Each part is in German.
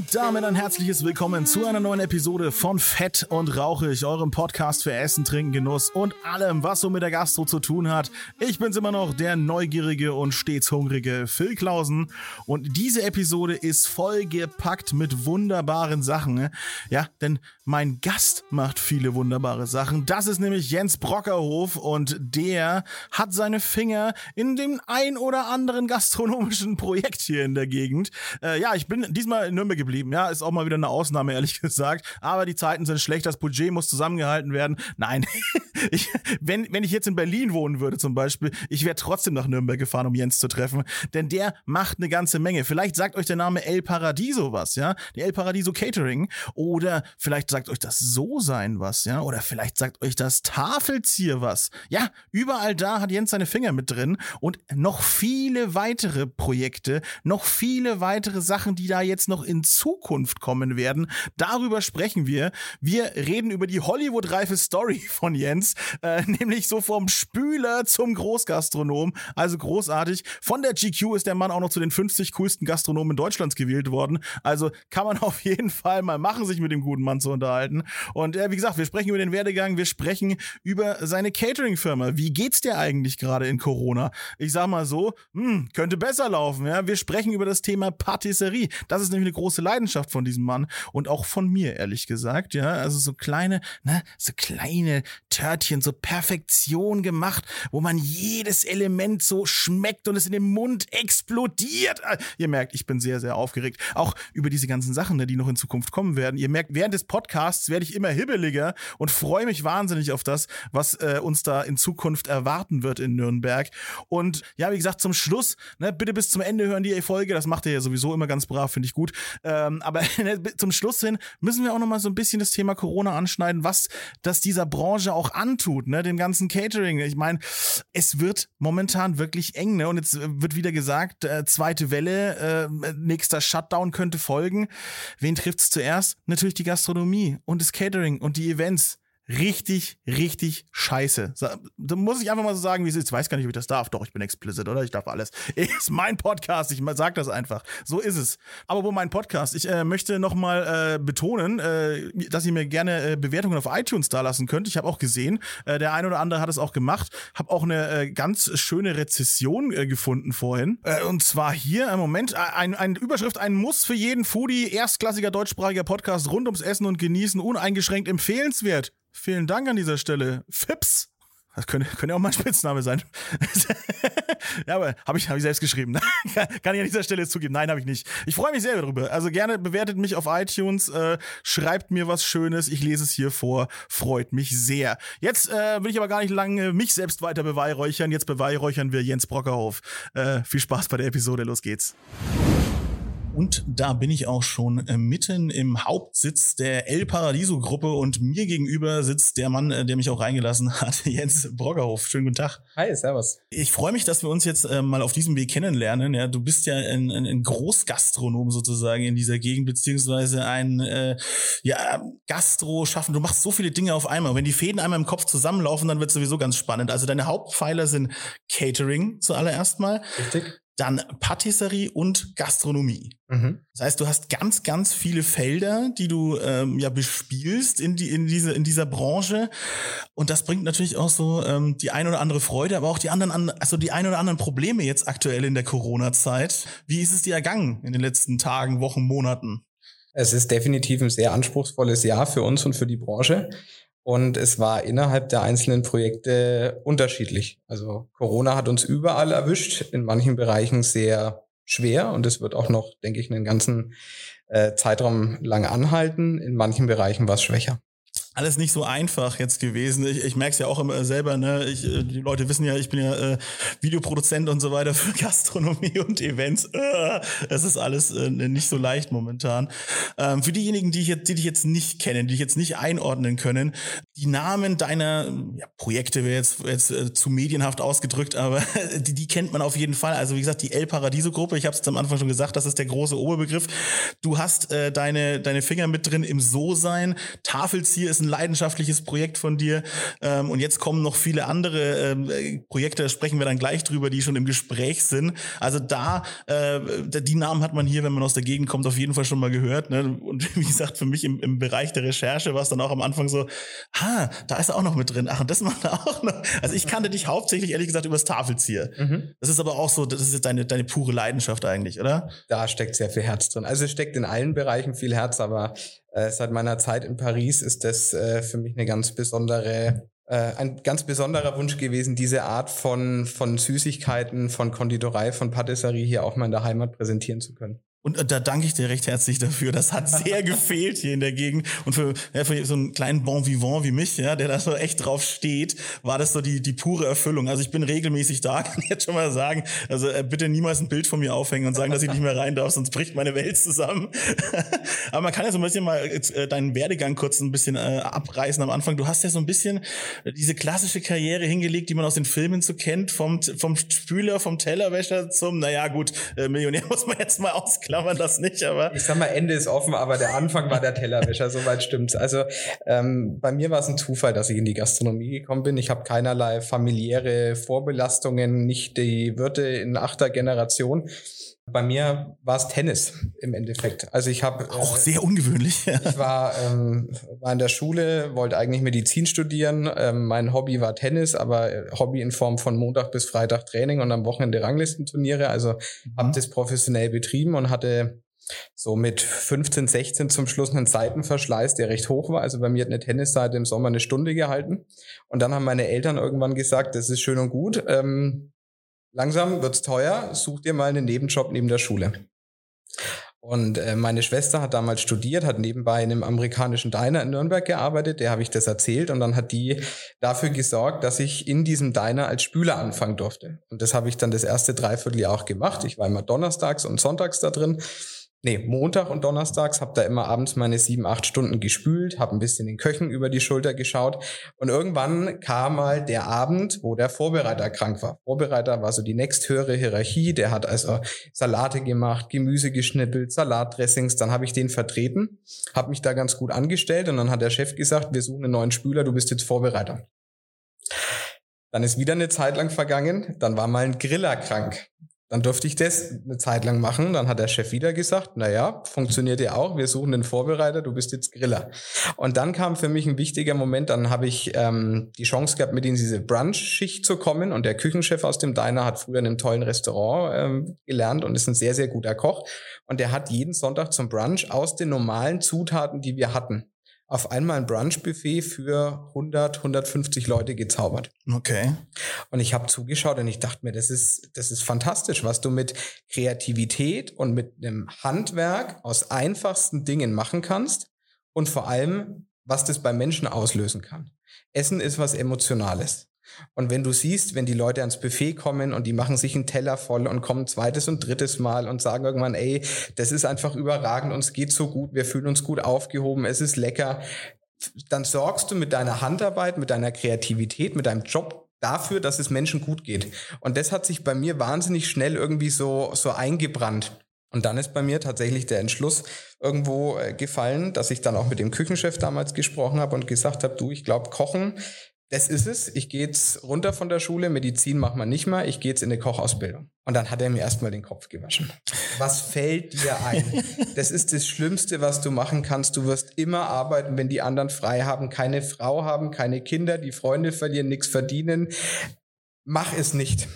Und damit ein herzliches Willkommen zu einer neuen Episode von Fett und Rauchig, eurem Podcast für Essen, Trinken, Genuss und allem, was so mit der Gastro zu tun hat. Ich bin's immer noch, der neugierige und stets hungrige Phil Klausen. Und diese Episode ist voll gepackt mit wunderbaren Sachen. Ja, denn mein Gast macht viele wunderbare Sachen. Das ist nämlich Jens Brockerhof und der hat seine Finger in dem ein oder anderen gastronomischen Projekt hier in der Gegend. Äh, ja, ich bin diesmal in Nürnberg geblieben. Ja, ist auch mal wieder eine Ausnahme, ehrlich gesagt. Aber die Zeiten sind schlecht, das Budget muss zusammengehalten werden. Nein, ich, wenn, wenn ich jetzt in Berlin wohnen würde zum Beispiel, ich wäre trotzdem nach Nürnberg gefahren, um Jens zu treffen. Denn der macht eine ganze Menge. Vielleicht sagt euch der Name El Paradiso was, ja? Die El Paradiso Catering. Oder vielleicht sagt euch das So sein was, ja? Oder vielleicht sagt euch das Tafelzier was. Ja, überall da hat Jens seine Finger mit drin. Und noch viele weitere Projekte, noch viele weitere Sachen, die da jetzt noch in Zukunft kommen werden. Darüber sprechen wir. Wir reden über die Hollywood-reife Story von Jens, äh, nämlich so vom Spüler zum Großgastronom. Also großartig. Von der GQ ist der Mann auch noch zu den 50 coolsten Gastronomen Deutschlands gewählt worden. Also kann man auf jeden Fall mal machen, sich mit dem guten Mann zu unterhalten. Und äh, wie gesagt, wir sprechen über den Werdegang, wir sprechen über seine Catering-Firma. Wie geht's dir eigentlich gerade in Corona? Ich sag mal so, hm, könnte besser laufen. Ja? Wir sprechen über das Thema Patisserie. Das ist nämlich eine große Leidenschaft von diesem Mann und auch von mir, ehrlich gesagt. Ja, also so kleine, ne, so kleine Törtchen, so Perfektion gemacht, wo man jedes Element so schmeckt und es in dem Mund explodiert. Ah, Ihr merkt, ich bin sehr, sehr aufgeregt. Auch über diese ganzen Sachen, ne, die noch in Zukunft kommen werden. Ihr merkt, während des Podcasts werde ich immer hibbeliger und freue mich wahnsinnig auf das, was äh, uns da in Zukunft erwarten wird in Nürnberg. Und ja, wie gesagt, zum Schluss, ne, bitte bis zum Ende hören die Folge. Das macht ihr ja sowieso immer ganz brav, finde ich gut. Ähm, aber zum Schluss hin müssen wir auch noch mal so ein bisschen das Thema Corona anschneiden, was das dieser Branche auch antut, ne, dem ganzen Catering. Ich meine, es wird momentan wirklich eng, ne? Und jetzt wird wieder gesagt, äh, zweite Welle, äh, nächster Shutdown könnte folgen. Wen trifft's zuerst? Natürlich die Gastronomie und das Catering und die Events richtig, richtig scheiße. Da muss ich einfach mal so sagen, wie es ist. Ich weiß gar nicht, ob ich das darf. Doch, ich bin explicit, oder? Ich darf alles. Ist mein Podcast. Ich sag das einfach. So ist es. Aber wo mein Podcast? Ich äh, möchte noch mal äh, betonen, äh, dass ihr mir gerne äh, Bewertungen auf iTunes da lassen könnt. Ich habe auch gesehen, äh, der ein oder andere hat es auch gemacht. Habe auch eine äh, ganz schöne Rezession äh, gefunden vorhin. Äh, und zwar hier im Moment ein, ein Überschrift, ein Muss für jeden Foodie, erstklassiger deutschsprachiger Podcast rund ums Essen und Genießen, uneingeschränkt empfehlenswert. Vielen Dank an dieser Stelle. Fips. Das könnte, könnte auch mein Spitzname sein. ja, aber habe ich, hab ich selbst geschrieben. Kann ich an dieser Stelle zugeben. Nein, habe ich nicht. Ich freue mich sehr darüber. Also gerne bewertet mich auf iTunes, äh, schreibt mir was Schönes. Ich lese es hier vor. Freut mich sehr. Jetzt äh, will ich aber gar nicht lange mich selbst weiter beweihräuchern. Jetzt beweihräuchern wir Jens Brockerhof. Äh, viel Spaß bei der Episode. Los geht's. Und da bin ich auch schon äh, mitten im Hauptsitz der El Paradiso Gruppe und mir gegenüber sitzt der Mann, äh, der mich auch reingelassen hat, Jens Broggerhof. Schönen guten Tag. Hi, servus. Ich freue mich, dass wir uns jetzt äh, mal auf diesem Weg kennenlernen. Ja, du bist ja ein, ein, ein Großgastronom sozusagen in dieser Gegend, beziehungsweise ein äh, ja, Gastro schaffen. Du machst so viele Dinge auf einmal. wenn die Fäden einmal im Kopf zusammenlaufen, dann wird sowieso ganz spannend. Also deine Hauptpfeiler sind Catering zuallererst mal. Richtig dann Patisserie und Gastronomie. Mhm. Das heißt, du hast ganz, ganz viele Felder, die du ähm, ja bespielst in, die, in, diese, in dieser Branche. Und das bringt natürlich auch so ähm, die ein oder andere Freude, aber auch die anderen, also die ein oder anderen Probleme jetzt aktuell in der Corona-Zeit. Wie ist es dir ergangen in den letzten Tagen, Wochen, Monaten? Es ist definitiv ein sehr anspruchsvolles Jahr für uns und für die Branche. Und es war innerhalb der einzelnen Projekte unterschiedlich. Also Corona hat uns überall erwischt, in manchen Bereichen sehr schwer und es wird auch noch, denke ich, einen ganzen äh, Zeitraum lang anhalten. In manchen Bereichen war es schwächer. Alles nicht so einfach jetzt gewesen. Ich, ich merke es ja auch immer selber, ne? Ich, äh, die Leute wissen ja, ich bin ja äh, Videoproduzent und so weiter für Gastronomie und Events. Äh, es ist alles äh, nicht so leicht momentan. Ähm, für diejenigen, die, ich jetzt, die dich jetzt nicht kennen, die dich jetzt nicht einordnen können, die Namen deiner ja, Projekte wäre jetzt, jetzt äh, zu medienhaft ausgedrückt, aber die, die kennt man auf jeden Fall. Also wie gesagt, die El Paradiso Gruppe, ich habe es am Anfang schon gesagt, das ist der große Oberbegriff. Du hast äh, deine, deine Finger mit drin im So-Sein. Tafelzieher ist ein leidenschaftliches Projekt von dir. Ähm, und jetzt kommen noch viele andere ähm, Projekte, da sprechen wir dann gleich drüber, die schon im Gespräch sind. Also da, äh, die Namen hat man hier, wenn man aus der Gegend kommt, auf jeden Fall schon mal gehört. Ne? Und wie gesagt, für mich im, im Bereich der Recherche war es dann auch am Anfang so, ha, da ist er auch noch mit drin. Ach, und das macht er auch noch. Also ich kannte dich hauptsächlich, ehrlich gesagt, übers Tafelzieher. Mhm. Das ist aber auch so, das ist jetzt deine, deine pure Leidenschaft eigentlich, oder? Da steckt sehr viel Herz drin. Also es steckt in allen Bereichen viel Herz, aber seit meiner Zeit in Paris ist das äh, für mich eine ganz besondere äh, ein ganz besonderer Wunsch gewesen, diese Art von, von Süßigkeiten, von Konditorei, von Patisserie hier auch mal in der Heimat präsentieren zu können. Und äh, da danke ich dir recht herzlich dafür. Das hat sehr gefehlt hier in der Gegend. Und für, ja, für so einen kleinen Bon Vivant wie mich, ja, der da so echt drauf steht, war das so die, die pure Erfüllung. Also ich bin regelmäßig da, kann ich jetzt schon mal sagen. Also äh, bitte niemals ein Bild von mir aufhängen und sagen, dass ich nicht mehr rein darf, sonst bricht meine Welt zusammen. Aber man kann ja so ein bisschen mal äh, deinen Werdegang kurz ein bisschen äh, abreißen am Anfang. Du hast ja so ein bisschen diese klassische Karriere hingelegt, die man aus den Filmen so kennt, vom, vom Spüler, vom Tellerwäscher zum, naja gut, äh, Millionär muss man jetzt mal ausklappen klammern das nicht, aber. Ich sag mal, Ende ist offen, aber der Anfang war der Tellerwäscher, soweit stimmt's. Also ähm, bei mir war es ein Zufall, dass ich in die Gastronomie gekommen bin. Ich habe keinerlei familiäre Vorbelastungen, nicht die Wirte in achter Generation. Bei mir war es Tennis im Endeffekt. Also ich habe auch äh, sehr ungewöhnlich. ich war, ähm, war in der Schule, wollte eigentlich Medizin studieren. Ähm, mein Hobby war Tennis, aber äh, Hobby in Form von Montag bis Freitag Training und am Wochenende Ranglistenturniere. Also mhm. habe das professionell betrieben und hatte so mit 15, 16 zum Schluss einen Seitenverschleiß, der recht hoch war. Also bei mir hat eine Tennisseite im Sommer eine Stunde gehalten. Und dann haben meine Eltern irgendwann gesagt, das ist schön und gut. Ähm, langsam wird's teuer, such dir mal einen Nebenjob neben der Schule. Und äh, meine Schwester hat damals studiert, hat nebenbei in einem amerikanischen Diner in Nürnberg gearbeitet, der habe ich das erzählt und dann hat die dafür gesorgt, dass ich in diesem Diner als Spüler anfangen durfte. Und das habe ich dann das erste Dreivierteljahr auch gemacht. Ich war immer donnerstags und sonntags da drin nee, Montag und Donnerstags, habe da immer abends meine sieben, acht Stunden gespült, habe ein bisschen den Köchen über die Schulter geschaut und irgendwann kam mal der Abend, wo der Vorbereiter krank war. Vorbereiter war so die nächsthöhere Hierarchie, der hat also Salate gemacht, Gemüse geschnippelt, Salatdressings, dann habe ich den vertreten, habe mich da ganz gut angestellt und dann hat der Chef gesagt, wir suchen einen neuen Spüler, du bist jetzt Vorbereiter. Dann ist wieder eine Zeit lang vergangen, dann war mal ein Griller krank. Dann durfte ich das eine Zeit lang machen. Dann hat der Chef wieder gesagt, na ja, funktioniert ja auch. Wir suchen den Vorbereiter, du bist jetzt Griller. Und dann kam für mich ein wichtiger Moment. Dann habe ich ähm, die Chance gehabt, mit in diese Brunch-Schicht zu kommen. Und der Küchenchef aus dem Diner hat früher in einem tollen Restaurant ähm, gelernt und ist ein sehr, sehr guter Koch. Und der hat jeden Sonntag zum Brunch aus den normalen Zutaten, die wir hatten, auf einmal ein Brunch-Buffet für 100, 150 Leute gezaubert. Okay. Und ich habe zugeschaut und ich dachte mir, das ist, das ist fantastisch, was du mit Kreativität und mit einem Handwerk aus einfachsten Dingen machen kannst und vor allem, was das bei Menschen auslösen kann. Essen ist was Emotionales. Und wenn du siehst, wenn die Leute ans Buffet kommen und die machen sich einen Teller voll und kommen zweites und drittes Mal und sagen irgendwann, ey, das ist einfach überragend, uns geht so gut, wir fühlen uns gut aufgehoben, es ist lecker, dann sorgst du mit deiner Handarbeit, mit deiner Kreativität, mit deinem Job dafür, dass es Menschen gut geht. Und das hat sich bei mir wahnsinnig schnell irgendwie so, so eingebrannt. Und dann ist bei mir tatsächlich der Entschluss irgendwo äh, gefallen, dass ich dann auch mit dem Küchenchef damals gesprochen habe und gesagt habe, du, ich glaube, Kochen das ist es. Ich gehe jetzt runter von der Schule, Medizin macht man nicht mehr, ich gehe jetzt in eine Kochausbildung. Und dann hat er mir erstmal den Kopf gewaschen. Was fällt dir ein? Das ist das Schlimmste, was du machen kannst. Du wirst immer arbeiten, wenn die anderen frei haben, keine Frau haben, keine Kinder, die Freunde verlieren, nichts verdienen. Mach es nicht.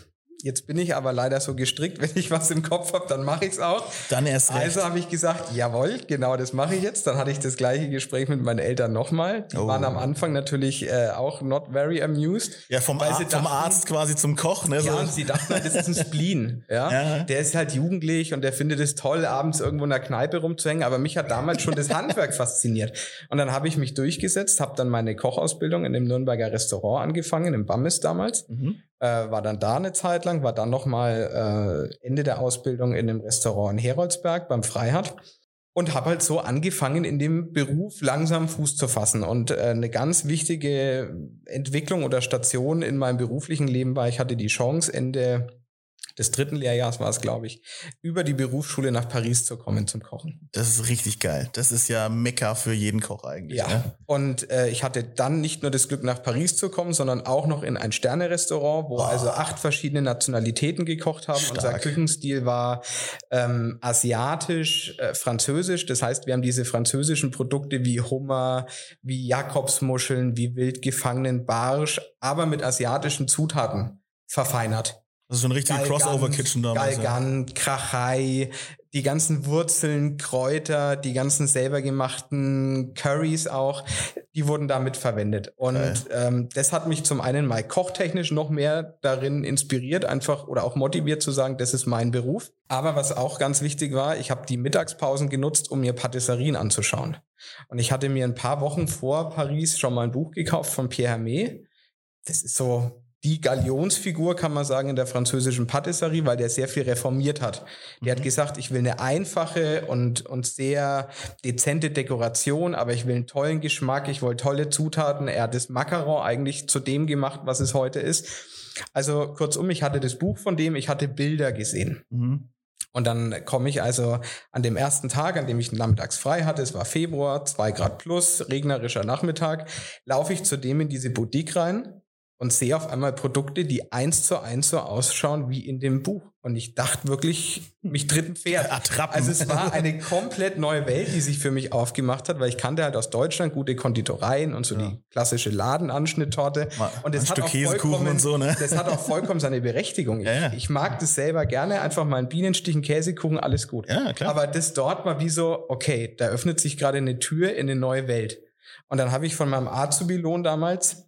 Jetzt bin ich aber leider so gestrickt, wenn ich was im Kopf habe, dann mache ich es auch. Dann erst recht. Also habe ich gesagt, jawohl, genau das mache ich jetzt. Dann hatte ich das gleiche Gespräch mit meinen Eltern nochmal. Die Oh. waren am Anfang natürlich äh, auch not very amused. ja, vom, Ar sie vom dachten- Arzt quasi zum Koch, ne? Ja, und sie dachten halt, das ist ein Spleen. Ja? Ja. Der ist halt jugendlich und der findet es toll, abends irgendwo in der Kneipe rumzuhängen. Aber mich hat damals schon das Handwerk fasziniert. Und dann habe ich mich durchgesetzt, habe dann meine Kochausbildung in dem Nürnberger Restaurant angefangen, im Bammis damals. Mhm. Äh, war dann da eine Zeit lang, war dann nochmal äh, Ende der Ausbildung in dem Restaurant in Heroldsberg beim Freihat. Und habe halt so angefangen, in dem Beruf langsam Fuß zu fassen. Und äh, eine ganz wichtige Entwicklung oder Station in meinem beruflichen Leben war, ich hatte die Chance, Ende des dritten Lehrjahres war es, glaube ich, über die Berufsschule nach Paris zu kommen zum Kochen. Das ist richtig geil. Das ist ja Mekka für jeden Koch eigentlich. Ja. Ne? Und äh, ich hatte dann nicht nur das Glück, nach Paris zu kommen, sondern auch noch in ein Sterne-Restaurant, wo Oh. also acht verschiedene Nationalitäten gekocht haben. Stark. Unser Küchenstil war ähm, asiatisch, äh, französisch. Das heißt, wir haben diese französischen Produkte wie Hummer, wie Jakobsmuscheln, wie wild gefangenen Barsch, aber mit asiatischen Zutaten verfeinert. Das ist schon richtig Galgant, Crossover-Kitchen damals. Ja. Galgant, Krachei, die ganzen Wurzeln, Kräuter, die ganzen selber gemachten Curries auch, die wurden damit verwendet. Und Geil. ähm, das hat mich zum einen mal kochtechnisch noch mehr darin inspiriert, einfach oder auch motiviert zu sagen, das ist mein Beruf. Aber was auch ganz wichtig war, ich habe die Mittagspausen genutzt, um mir Patisserien anzuschauen. Und ich hatte mir ein paar Wochen vor Paris schon mal ein Buch gekauft von Pierre Hermé. Das ist so die Galionsfigur, kann man sagen, in der französischen Patisserie, weil der sehr viel reformiert hat. Der hat gesagt, ich will eine einfache und, und sehr dezente Dekoration, aber ich will einen tollen Geschmack, ich will tolle Zutaten. Er hat das Macaron eigentlich zu dem gemacht, was es heute ist. Also kurzum, ich hatte das Buch von dem, ich hatte Bilder gesehen. Mhm. Und dann komme ich also an dem ersten Tag, an dem ich nachmittags frei hatte, es war Februar, zwei Grad plus, regnerischer Nachmittag, laufe ich zu dem in diese Boutique rein und sehe auf einmal Produkte, die eins zu eins so ausschauen wie in dem Buch. Und ich dachte wirklich, mich tritt ein Pferd. Attrappen. Also es war eine komplett neue Welt, die sich für mich aufgemacht hat, weil ich kannte halt aus Deutschland gute Konditoreien und so Ja. die klassische Ladenanschnitttorte. Mal Und ein das hat Stück auch Käsekuchen vollkommen, und so, ne? Das hat auch vollkommen seine Berechtigung. Ich, Ja, ja. ich mag das selber gerne, einfach mal einen Bienenstich, einen Käsekuchen, alles gut. Ja, klar. Aber das dort war wie so, okay, da öffnet sich gerade eine Tür in eine neue Welt. Und dann habe ich von meinem Azubi-Lohn damals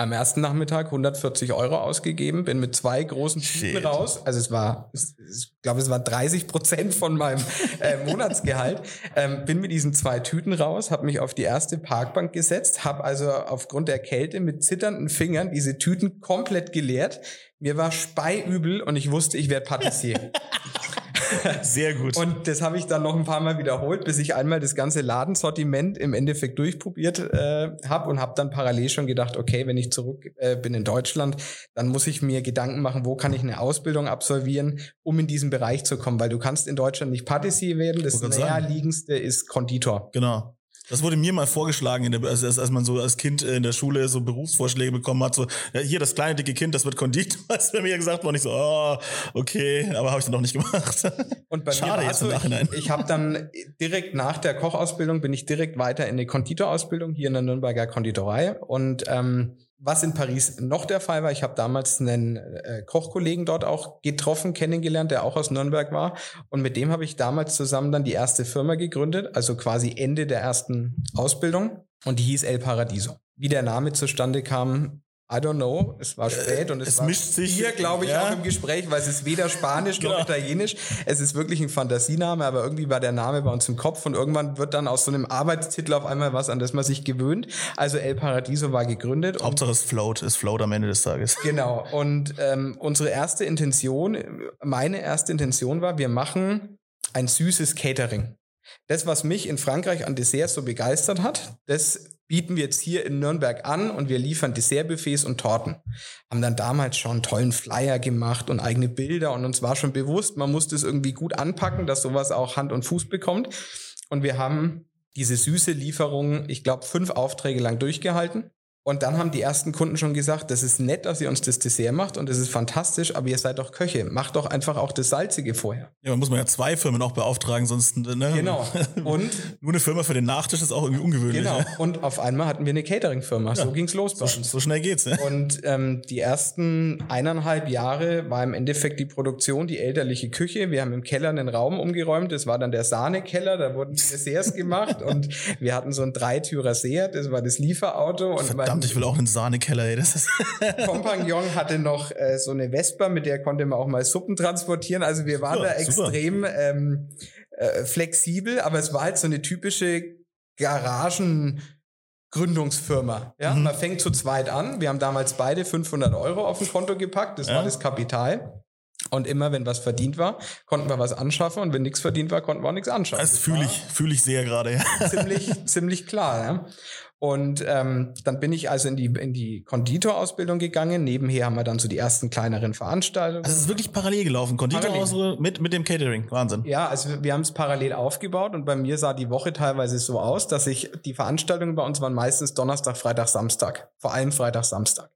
am ersten Nachmittag 140 Euro ausgegeben, bin mit zwei großen Tüten raus. Also es war, ich glaube, es war 30 Prozent von meinem äh, Monatsgehalt. Ähm, bin mit diesen zwei Tüten raus, habe mich auf die erste Parkbank gesetzt, habe also aufgrund der Kälte mit zitternden Fingern diese Tüten komplett geleert. Mir war speiübel und ich wusste, ich werde Patissier. Sehr gut. Und das habe ich dann noch ein paar Mal wiederholt, bis ich einmal das ganze Ladensortiment im Endeffekt durchprobiert äh, habe und habe dann parallel schon gedacht, okay, wenn ich zurück äh, bin in Deutschland, dann muss ich mir Gedanken machen, wo kann ich eine Ausbildung absolvieren, um in diesen Bereich zu kommen, weil du kannst in Deutschland nicht Patissier werden, das näherliegendste ist Konditor. Genau. Das wurde mir mal vorgeschlagen, in der, also als, als man so als Kind in der Schule so Berufsvorschläge bekommen hat, so, ja, hier das kleine dicke Kind, das wird Konditor, ist mir gesagt worden. Ich so, oh, okay, aber habe ich dann noch nicht gemacht. Und bei Schade mir war jetzt im Nachhinein. ich, ich habe dann direkt nach der Kochausbildung bin ich direkt weiter in eine Konditorausbildung hier in der Nürnberger Konditorei. Und ähm, was in Paris noch der Fall war, ich habe damals einen äh, Kochkollegen dort auch getroffen, kennengelernt, der auch aus Nürnberg war. Und mit dem habe ich damals zusammen dann die erste Firma gegründet, also quasi Ende der ersten Ausbildung. Und die hieß El Paradiso. Wie der Name zustande kam, I don't know. Es war spät und es, Äh, es war mischt sich- hier, glaube ich, ja. auch im Gespräch, weil es ist weder Spanisch noch Genau. Italienisch. Es ist wirklich ein Fantasiename, aber irgendwie war der Name bei uns im Kopf und irgendwann wird dann aus so einem Arbeitstitel auf einmal was, an das man sich gewöhnt. Also El Paradiso war gegründet. Hauptsache es float, es float am Ende des Tages. Genau. Und ähm, unsere erste Intention, meine erste Intention war, wir machen ein süßes Catering. Das, was mich in Frankreich an Desserts so begeistert hat, das bieten wir jetzt hier in Nürnberg an und wir liefern Dessertbuffets und Torten. Haben dann damals schon einen tollen Flyer gemacht und eigene Bilder und uns war schon bewusst, man muss das irgendwie gut anpacken, dass sowas auch Hand und Fuß bekommt. Und wir haben diese süße Lieferung, ich glaube, fünf Aufträge lang durchgehalten. Und dann haben die ersten Kunden schon gesagt, das ist nett, dass ihr uns das Dessert macht und das ist fantastisch, aber ihr seid doch Köche. Macht doch einfach auch das Salzige vorher. Ja, man muss man ja zwei Firmen auch beauftragen, sonst, ne? Genau. Und nur eine Firma für den Nachtisch ist auch irgendwie ungewöhnlich. Genau. Ne? Und auf einmal hatten wir eine Catering-Firma. So ging's los bei So, uns. so schnell geht's, ne? Und ähm, die ersten eineinhalb Jahre war im Endeffekt die Produktion, die elterliche Küche. Wir haben im Keller einen Raum umgeräumt. Das war dann der Sahnekeller. Da wurden die Desserts gemacht. Und wir hatten so ein Dreitürer Seat. Das war das Lieferauto. Und Verdammt, ich will auch einen Sahnekeller, ey. Das ist mein Kompagnon hatte noch äh, so eine Vespa, mit der konnte man auch mal Suppen transportieren. Also wir waren Super, da extrem ähm, äh, flexibel. Aber es war halt so eine typische Garagen... Gründungsfirma. Ja, Mhm. man fängt zu zweit an. Wir haben damals beide 500 Euro auf ein Konto gepackt. Das Ja. war das Kapital. Und immer, wenn was verdient war, konnten wir was anschaffen. Und wenn nichts verdient war, konnten wir auch nichts anschaffen. das Das fühle ich, fühle ich sehr gerade, ja. ziemlich, ziemlich klar. Ja? Und ähm, dann bin ich also in die, in die Konditorausbildung gegangen. Nebenher haben wir dann so die ersten kleineren Veranstaltungen. Also es ist wirklich parallel gelaufen. Konditorhaus mit, mit dem Catering. Wahnsinn. Ja, also wir- haben es parallel aufgebaut und bei mir sah die Woche teilweise so aus, dass ich die Veranstaltungen bei uns waren meistens Donnerstag, Freitag, Samstag. Vor allem Freitag, Samstag.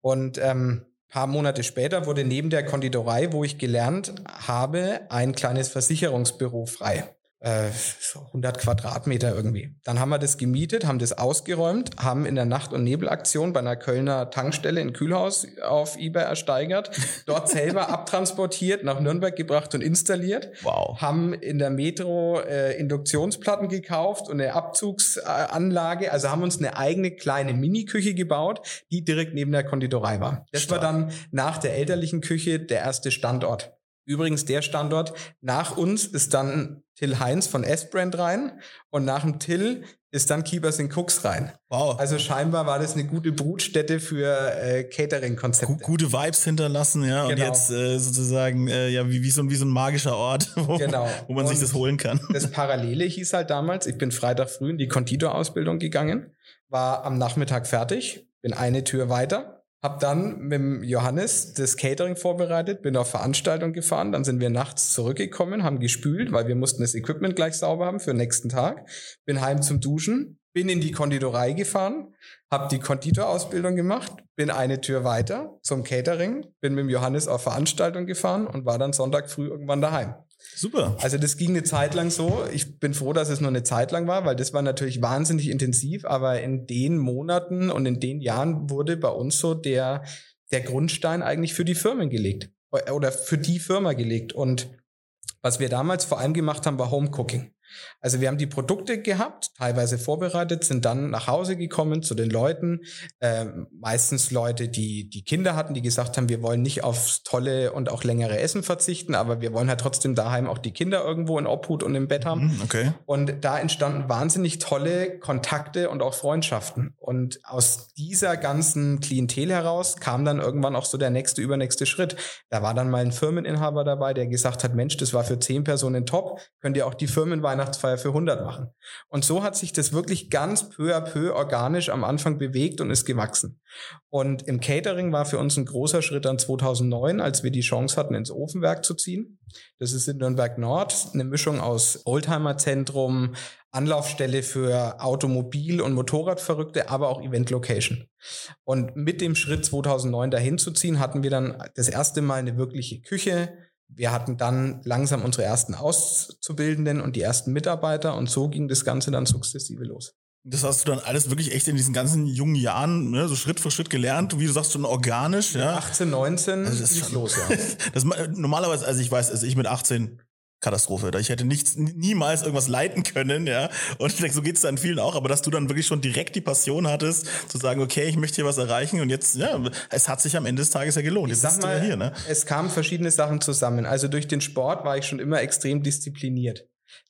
Und ähm, paar Monate später wurde neben der Konditorei, wo ich gelernt habe, ein kleinesVersicherungsbüro frei. Äh, so 100 Quadratmeter irgendwie. Dann haben wir das gemietet, haben das ausgeräumt, haben in der Nacht- und Nebelaktion bei einer Kölner Tankstelle in Kühlhaus auf eBay ersteigert, dort selber abtransportiert, nach Nürnberg gebracht und installiert Wow. haben in der Metro äh, Induktionsplatten gekauft und eine Abzugsanlage, also haben uns eine eigene kleine Mini-Küche gebaut, die direkt neben der Konditorei war. Das war Stark. dann nach der elterlichen Küche der erste Standort. Übrigens der Standort nach uns ist dann Till Heinz von S-Brand rein und nach dem Till ist dann Keepers in Cooks rein. Wow. Also scheinbar war das eine gute Brutstätte für äh, Catering-Konzepte. gute Vibes hinterlassen, ja. Und Genau. jetzt äh, sozusagen, äh, ja, wie, wie, so, ein- wie so ein magischer Ort, wo, Genau. wo man sich Und- das holen kann. Das Parallele hieß halt damals, ich bin Freitag früh in die Konditorausbildung gegangen, war am Nachmittag fertig, bin eine Tür weiter, hab dann mit dem Johannes das Catering vorbereitet, bin auf Veranstaltung gefahren, dann sind wir nachts zurückgekommen, haben gespült, weil wir mussten das Equipment gleich sauber haben für den nächsten Tag, bin heim zum Duschen, bin in die Konditorei gefahren, hab die Konditorausbildung gemacht, bin eine Tür weiter zum Catering, bin mit Johannes auf Veranstaltung gefahren und war dann Sonntag früh irgendwann daheim. Super. Also das ging eine Zeit lang so. Ich bin froh, dass es nur eine Zeit lang war, weil das war natürlich wahnsinnig intensiv. Aber in den Monaten und in den Jahren wurde bei uns so der, der Grundstein eigentlich für die Firmen gelegt. Oder für die Firma gelegt. Und was wir damals vor allem gemacht haben, war Homecooking. Also wir haben die Produkte gehabt, teilweise vorbereitet, sind dann nach Hause gekommen zu den Leuten. Ähm, meistens Leute, die die Kinder hatten, die gesagt haben, wir wollen nicht aufs tolle und auch längere Essen verzichten, aber wir wollen halt trotzdem daheim auch die Kinder irgendwo in Obhut und im Bett haben. Hm, Okay. Und da entstanden wahnsinnig tolle Kontakte und auch Freundschaften. Und aus dieser ganzen Klientel heraus kam dann irgendwann auch so der nächste, übernächste Schritt. Da war dann mal ein Firmeninhaber dabei, der gesagt hat, Mensch, das war für zehn Personen top, könnt ihr auch die Firmenweihnachtsfeier für 100 machen. Und so hat sich das wirklich ganz peu à peu organisch am Anfang bewegt und ist gewachsen. Und im Catering war für uns ein großer Schritt dann 2009, als wir die Chance hatten, ins Ofenwerk zu ziehen. Das ist in Nürnberg Nord, eine Mischung aus Oldtimer-Zentrum, Anlaufstelle für Automobil- und Motorradverrückte, aber auch Event-Location. Und mit dem Schritt 2009 dahin zu ziehen, hatten wir dann das erste Mal eine wirkliche Küche. Wir hatten dann langsam unsere ersten Auszubildenden und die ersten Mitarbeiter und so ging das Ganze dann sukzessive los. Das hast du dann alles wirklich echt in diesen ganzen jungen Jahren, ne, so Schritt für Schritt gelernt, wie du sagst, schon organisch, ja. 18, 19 Also das ist schon- los, ja. Das, ma- normalerweise, also ich weiß, also ich mit 18 Katastrophe. Ich hätte nichts, niemals irgendwas leiten können, ja. Und ich denke, so geht's dann vielen auch, aber dass du dann wirklich schon direkt die Passion hattest, zu sagen, okay, ich möchte hier was erreichen und jetzt, ja, es hat sich am Ende des Tages ja gelohnt. Ich Jetzt sag mal, ja hier, ne? es kamen verschiedene Sachen zusammen. Also durch den Sport war ich schon immer extrem diszipliniert.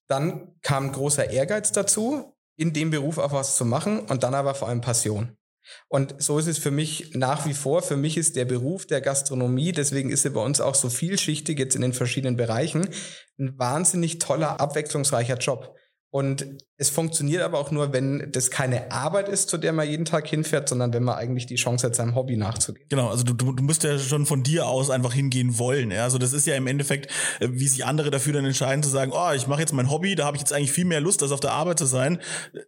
Dann kam großer Ehrgeiz dazu, in dem Beruf auch was zu machen und dann aber vor allem Passion. Und so ist es für mich nach wie vor. Für mich ist der Beruf der Gastronomie, deswegen ist sie bei uns auch so vielschichtig jetzt in den verschiedenen Bereichen, ein wahnsinnig toller, abwechslungsreicher Job. Und es funktioniert aber auch nur, wenn das keine Arbeit ist, zu der man jeden Tag hinfährt, sondern wenn man eigentlich die Chance hat, seinem Hobby nachzugehen. Genau, also du, du, du musst ja schon von dir aus einfach hingehen wollen. Ja? Also das ist ja im Endeffekt, äh, wie sich andere dafür dann entscheiden, zu sagen, oh, ich mache jetzt mein Hobby, da habe ich jetzt eigentlich viel mehr Lust, als auf der Arbeit zu sein.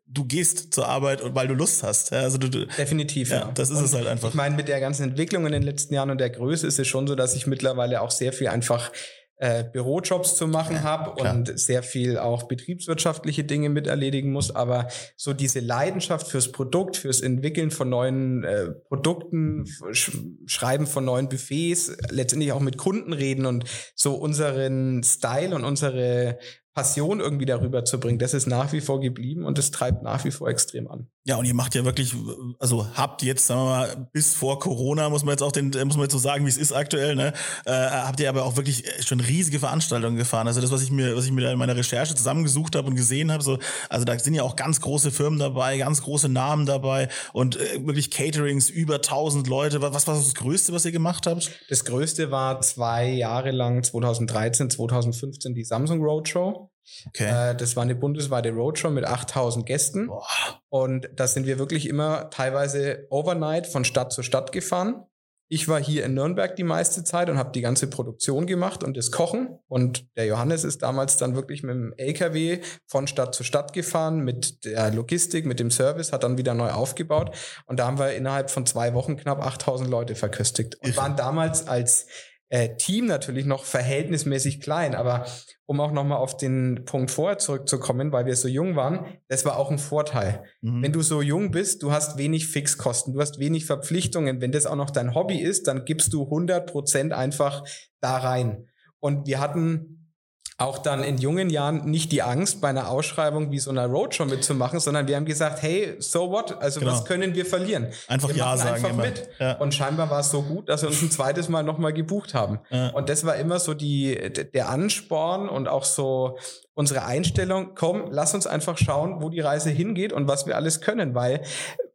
Du gehst zur Arbeit, weil du Lust hast. Ja? Also du, du, Definitiv, ja. ja. Das ist und es halt einfach. Ich meine, mit der ganzen Entwicklung in den letzten Jahren und der Größe ist es schon so, dass ich mittlerweile auch sehr viel einfach äh, Bürojobs zu machen habe und sehr viel auch betriebswirtschaftliche Dinge miterledigen muss. Aber so diese Leidenschaft fürs Produkt, fürs Entwickeln von neuen äh, Produkten, Sch Schreiben von neuen Buffets, letztendlich auch mit Kunden reden und so unseren Style und unsere Passion irgendwie darüber zu bringen, das ist nach wie vor geblieben und das treibt nach wie vor extrem an. Ja, und ihr macht ja wirklich, also habt jetzt, sagen wir mal, bis vor Corona, muss man jetzt auch den, muss man jetzt so sagen, wie es ist aktuell, ne, äh, habt ihr aber auch wirklich schon riesige Veranstaltungen gefahren. Also das, was ich mir, was ich mir in meiner Recherche zusammengesucht habe und gesehen habe, so, also da sind ja auch ganz große Firmen dabei, ganz große Namen dabei und äh, wirklich Caterings über 1000 Leute. Was war das Größte, was ihr gemacht habt? Das Größte war zwei Jahre lang, 2013, 2015, die Samsung Roadshow. Okay. Äh, das war eine bundesweite Roadshow mit 8000 Gästen. Boah. Und da sind wir wirklich immer teilweise overnight von Stadt zu Stadt gefahren. Ich war hier in Nürnberg die meiste Zeit und habe die ganze Produktion gemacht und das Kochen. Und der Johannes ist damals dann wirklich mit dem LKW von Stadt zu Stadt gefahren, mit der Logistik, mit dem Service, hat dann wieder neu aufgebaut. Und da haben wir innerhalb von zwei Wochen knapp 8000 Leute verköstigt und waren damals als äh, Team natürlich noch verhältnismäßig klein, aber um auch nochmal auf den Punkt vorher zurückzukommen, weil wir so jung waren, das war auch ein Vorteil. Mhm. Wenn du so jung bist, du hast wenig Fixkosten, du hast wenig Verpflichtungen. Wenn das auch noch dein Hobby ist, dann gibst du 100 Prozent einfach da rein. Und wir hatten auch dann in jungen Jahren nicht die Angst, bei einer Ausschreibung wie so einer Roadshow mitzumachen, sondern wir haben gesagt, hey, so what? Also genau. was können wir verlieren? Einfach wir Ja sagen. Einfach immer. mit. Ja. Und scheinbar war es so gut, dass wir uns ein zweites Mal nochmal gebucht haben. Ja. Und das war immer so die, der Ansporn und auch so unsere Einstellung, komm, lass uns einfach schauen, wo die Reise hingeht und was wir alles können, weil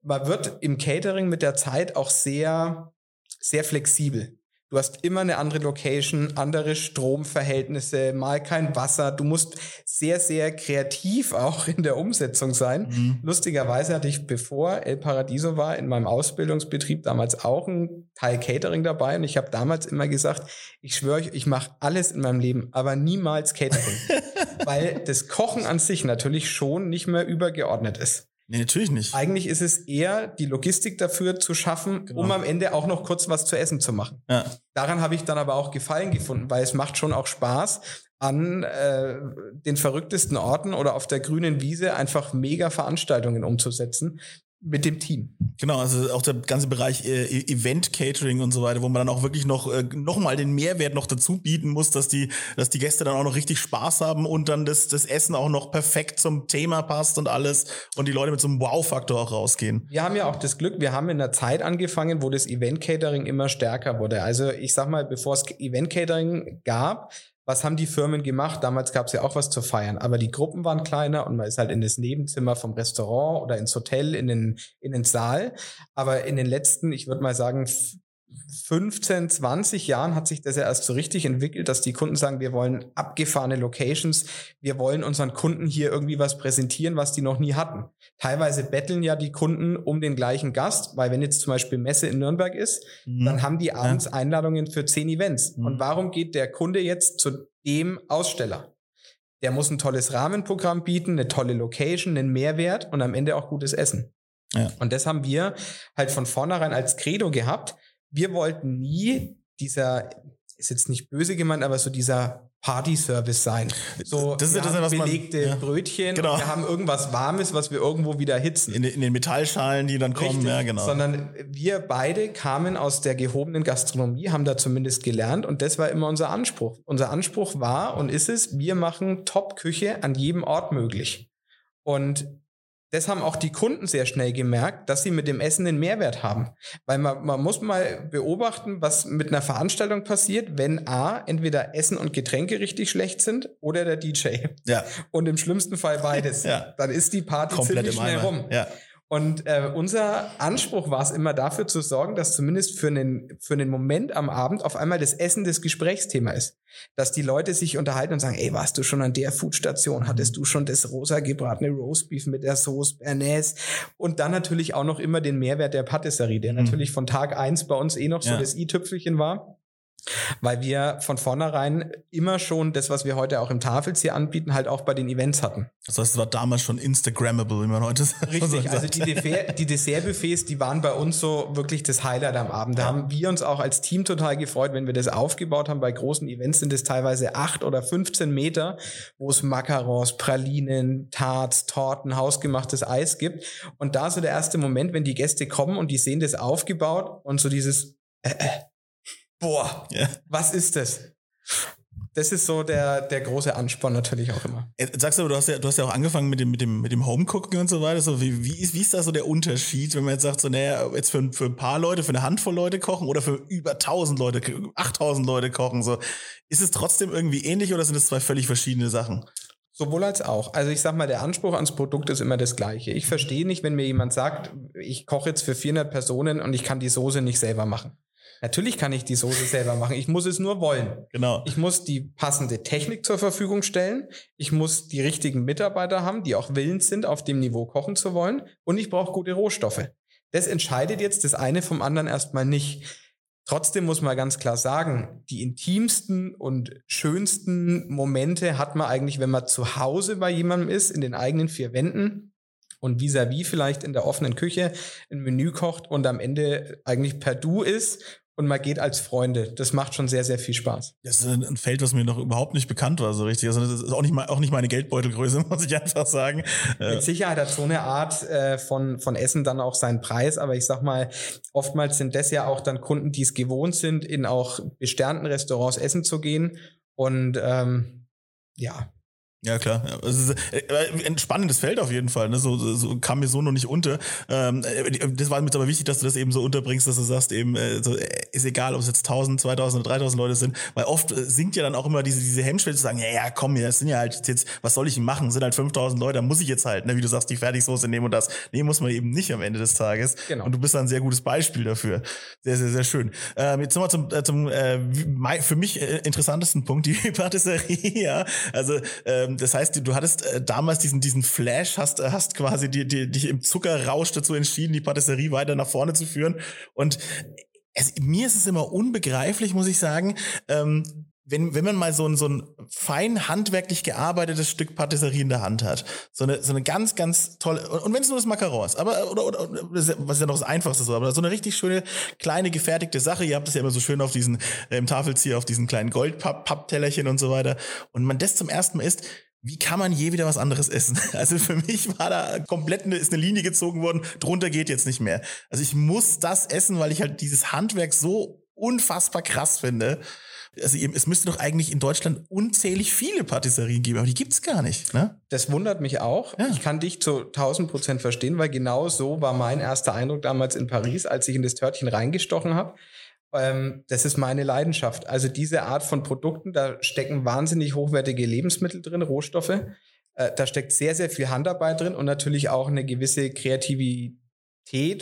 man wird im Catering mit der Zeit auch sehr, sehr flexibel. Du hast immer eine andere Location, andere Stromverhältnisse, mal kein Wasser. Du musst sehr, sehr kreativ auch in der Umsetzung sein. Mhm. Lustigerweise hatte ich, bevor El Paradiso war, in meinem Ausbildungsbetrieb damals auch ein Teil Catering dabei. Und ich habe damals immer gesagt, ich schwöre euch, ich mache alles in meinem Leben, aber niemals Catering. Weil das Kochen an sich natürlich schon nicht mehr übergeordnet ist. Nee, natürlich nicht. Eigentlich ist es eher die Logistik dafür zu schaffen, genau. um am Ende auch noch kurz was zu essen zu machen. Ja. Daran habe ich dann aber auch Gefallen gefunden, weil es macht schon auch Spaß, an äh, den verrücktesten Orten oder auf der grünen Wiese einfach mega Veranstaltungen umzusetzen, mit dem Team. Genau, also auch der ganze Bereich äh, e-, Event Catering und so weiter, wo man dann auch wirklich noch äh, noch mal den Mehrwert noch dazu bieten muss, dass die dass die Gäste dann auch noch richtig Spaß haben und dann das das Essen auch noch perfekt zum Thema passt und alles und die Leute mit so einem Wow-Faktor auch rausgehen. Wir haben ja auch das Glück, wir haben in einer Zeit angefangen, wo das Event Catering immer stärker wurde. Also ich sag mal, bevor es Event Catering gab, was haben die Firmen gemacht? Damals gab es ja auch was zu feiern, aber die Gruppen waren kleiner und man ist halt in das Nebenzimmer vom Restaurant oder ins Hotel, in den, in den Saal. Aber in den letzten, ich würde mal sagen, 15, 20 Jahren hat sich das ja erst so richtig entwickelt, dass die Kunden sagen, wir wollen abgefahrene Locations, wir wollen unseren Kunden hier irgendwie was präsentieren, was die noch nie hatten. Teilweise betteln ja die Kunden um den gleichen Gast, weil wenn jetzt zum Beispiel Messe in Nürnberg ist, mhm. dann haben die abends ja. Einladungen für zehn Events. Mhm. Und warum geht der Kunde jetzt zu dem Aussteller? Der muss ein tolles Rahmenprogramm bieten, eine tolle Location, einen Mehrwert und am Ende auch gutes Essen. Ja. Und das haben wir halt von vornherein als Credo gehabt wir wollten nie dieser, ist jetzt nicht böse gemeint, aber so dieser Party-Service sein. So, das ist wir das, haben belegte man, ja. Brötchen, genau. wir haben irgendwas Warmes, was wir irgendwo wieder hitzen. In, in den Metallschalen, die dann kommen, Richtig, ja, genau. Sondern wir beide kamen aus der gehobenen Gastronomie, haben da zumindest gelernt und das war immer unser Anspruch. Unser Anspruch war und ist es, wir machen Top-Küche an jedem Ort möglich. Und das haben auch die Kunden sehr schnell gemerkt, dass sie mit dem Essen einen Mehrwert haben. Weil man, man muss mal beobachten, was mit einer Veranstaltung passiert, wenn A, entweder Essen und Getränke richtig schlecht sind oder der DJ. Ja. Und im schlimmsten Fall beides. ja. Dann ist die Party Komplett ziemlich schnell rum. Ja. Und äh, unser Anspruch war es immer dafür zu sorgen, dass zumindest für einen, für einen Moment am Abend auf einmal das Essen das Gesprächsthema ist. Dass die Leute sich unterhalten und sagen, ey, warst du schon an der Foodstation? Hattest du schon das rosa gebratene Roastbeef mit der Sauce Bernays? Und dann natürlich auch noch immer den Mehrwert der Patisserie, der mhm. natürlich von Tag eins bei uns eh noch ja. so das i-Tüpfelchen war weil wir von vornherein immer schon das, was wir heute auch im Tafelzier anbieten, halt auch bei den Events hatten. Das heißt, es war damals schon Instagrammable, wie man heute sagt. Richtig, also die, Dessert, die Dessertbuffets, die waren bei uns so wirklich das Highlight am Abend. Da ja. haben wir uns auch als Team total gefreut, wenn wir das aufgebaut haben. Bei großen Events sind es teilweise acht oder 15 Meter, wo es Macarons, Pralinen, Tarts, Torten, hausgemachtes Eis gibt. Und da so der erste Moment, wenn die Gäste kommen und die sehen das aufgebaut und so dieses äh, äh, boah, ja. was ist das? Das ist so der, der große Ansporn natürlich auch immer. Äh, sagst du, du hast ja, du hast ja auch angefangen mit dem, mit dem, mit dem Homecooking und so weiter. So, wie, wie, ist, wie ist da so der Unterschied, wenn man jetzt sagt, so, naja, jetzt für, für ein paar Leute, für eine Handvoll Leute kochen oder für über 1000 Leute, 8000 Leute kochen? So, ist es trotzdem irgendwie ähnlich oder sind es zwei völlig verschiedene Sachen? Sowohl als auch. Also ich sag mal, der Anspruch ans Produkt ist immer das gleiche. Ich verstehe nicht, wenn mir jemand sagt, ich koche jetzt für 400 Personen und ich kann die Soße nicht selber machen. Natürlich kann ich die Soße selber machen. Ich muss es nur wollen. Genau. Ich muss die passende Technik zur Verfügung stellen. Ich muss die richtigen Mitarbeiter haben, die auch willens sind, auf dem Niveau kochen zu wollen. Und ich brauche gute Rohstoffe. Das entscheidet jetzt das eine vom anderen erstmal nicht. Trotzdem muss man ganz klar sagen, die intimsten und schönsten Momente hat man eigentlich, wenn man zu Hause bei jemandem ist, in den eigenen vier Wänden und vis-à-vis -vis vielleicht in der offenen Küche ein Menü kocht und am Ende eigentlich per Du ist und man geht als Freunde. Das macht schon sehr, sehr viel Spaß. Das ist ein Feld, was mir noch überhaupt nicht bekannt war, so richtig. Also das ist auch nicht, auch nicht meine Geldbeutelgröße, muss ich einfach sagen. Mit äh, Sicherheit hat so eine Art äh, von, von Essen dann auch seinen Preis, aber ich sag mal, oftmals sind das ja auch dann Kunden, die es gewohnt sind, in auch besternten Restaurants essen zu gehen. Und ähm, ja, ja, klar. Es ist äh, ein spannendes Feld auf jeden Fall. Ne? So, so kam mir so noch nicht unter. Ähm, äh, das war mir aber wichtig, dass du das eben so unterbringst, dass du sagst, eben, äh, so, ist egal, ob es jetzt 1000, 2000 oder 3000 Leute sind, weil oft sinkt ja dann auch immer diese, diese Hemmschwelle zu sagen, ja, ja, komm, das sind ja halt jetzt, was soll ich machen? sind halt 5000 Leute, da muss ich jetzt halt, ne, wie du sagst, die Fertigsoße nehmen und das. Nee, muss man eben nicht am Ende des Tages. Genau. Und du bist da ein sehr gutes Beispiel dafür. Sehr, sehr, sehr schön. Ähm, jetzt nochmal zum, äh, zum äh, für mich äh, interessantesten Punkt, die Patisserie, ja. Also, ähm, ähm, das heißt, du hattest äh, damals diesen, diesen Flash, hast, äh, hast quasi die, die, dich im Zuckerrausch dazu entschieden, die Patisserie weiter nach vorne zu führen. Und es, mir ist es immer unbegreiflich, muss ich sagen, ähm, wenn, wenn man mal so ein, so ein fein handwerklich gearbeitetes Stück Patisserie in der Hand hat, so eine, so eine ganz, ganz tolle, und wenn es nur das Macaron ist, aber, oder, oder, was ist ja noch das Einfachste so, aber so eine richtig schöne, kleine, gefertigte Sache, ihr habt das ja immer so schön auf diesen, äh, im Tafelzieher, auf diesen kleinen Goldpapptellerchen und so weiter, und man das zum ersten Mal isst, wie kann man je wieder was anderes essen? Also für mich war da komplett eine, ist eine Linie gezogen worden, drunter geht jetzt nicht mehr. Also ich muss das essen, weil ich halt dieses Handwerk so unfassbar krass finde. Also es müsste doch eigentlich in Deutschland unzählig viele Patisserien geben, aber die gibt's gar nicht. Ne? Das wundert mich auch. Ja. Ich kann dich zu 1000 Prozent verstehen, weil genau so war mein erster Eindruck damals in Paris, als ich in das Törtchen reingestochen habe. Ähm, das ist meine Leidenschaft. Also diese Art von Produkten, da stecken wahnsinnig hochwertige Lebensmittel drin, Rohstoffe. Äh, da steckt sehr, sehr viel Handarbeit drin und natürlich auch eine gewisse Kreativität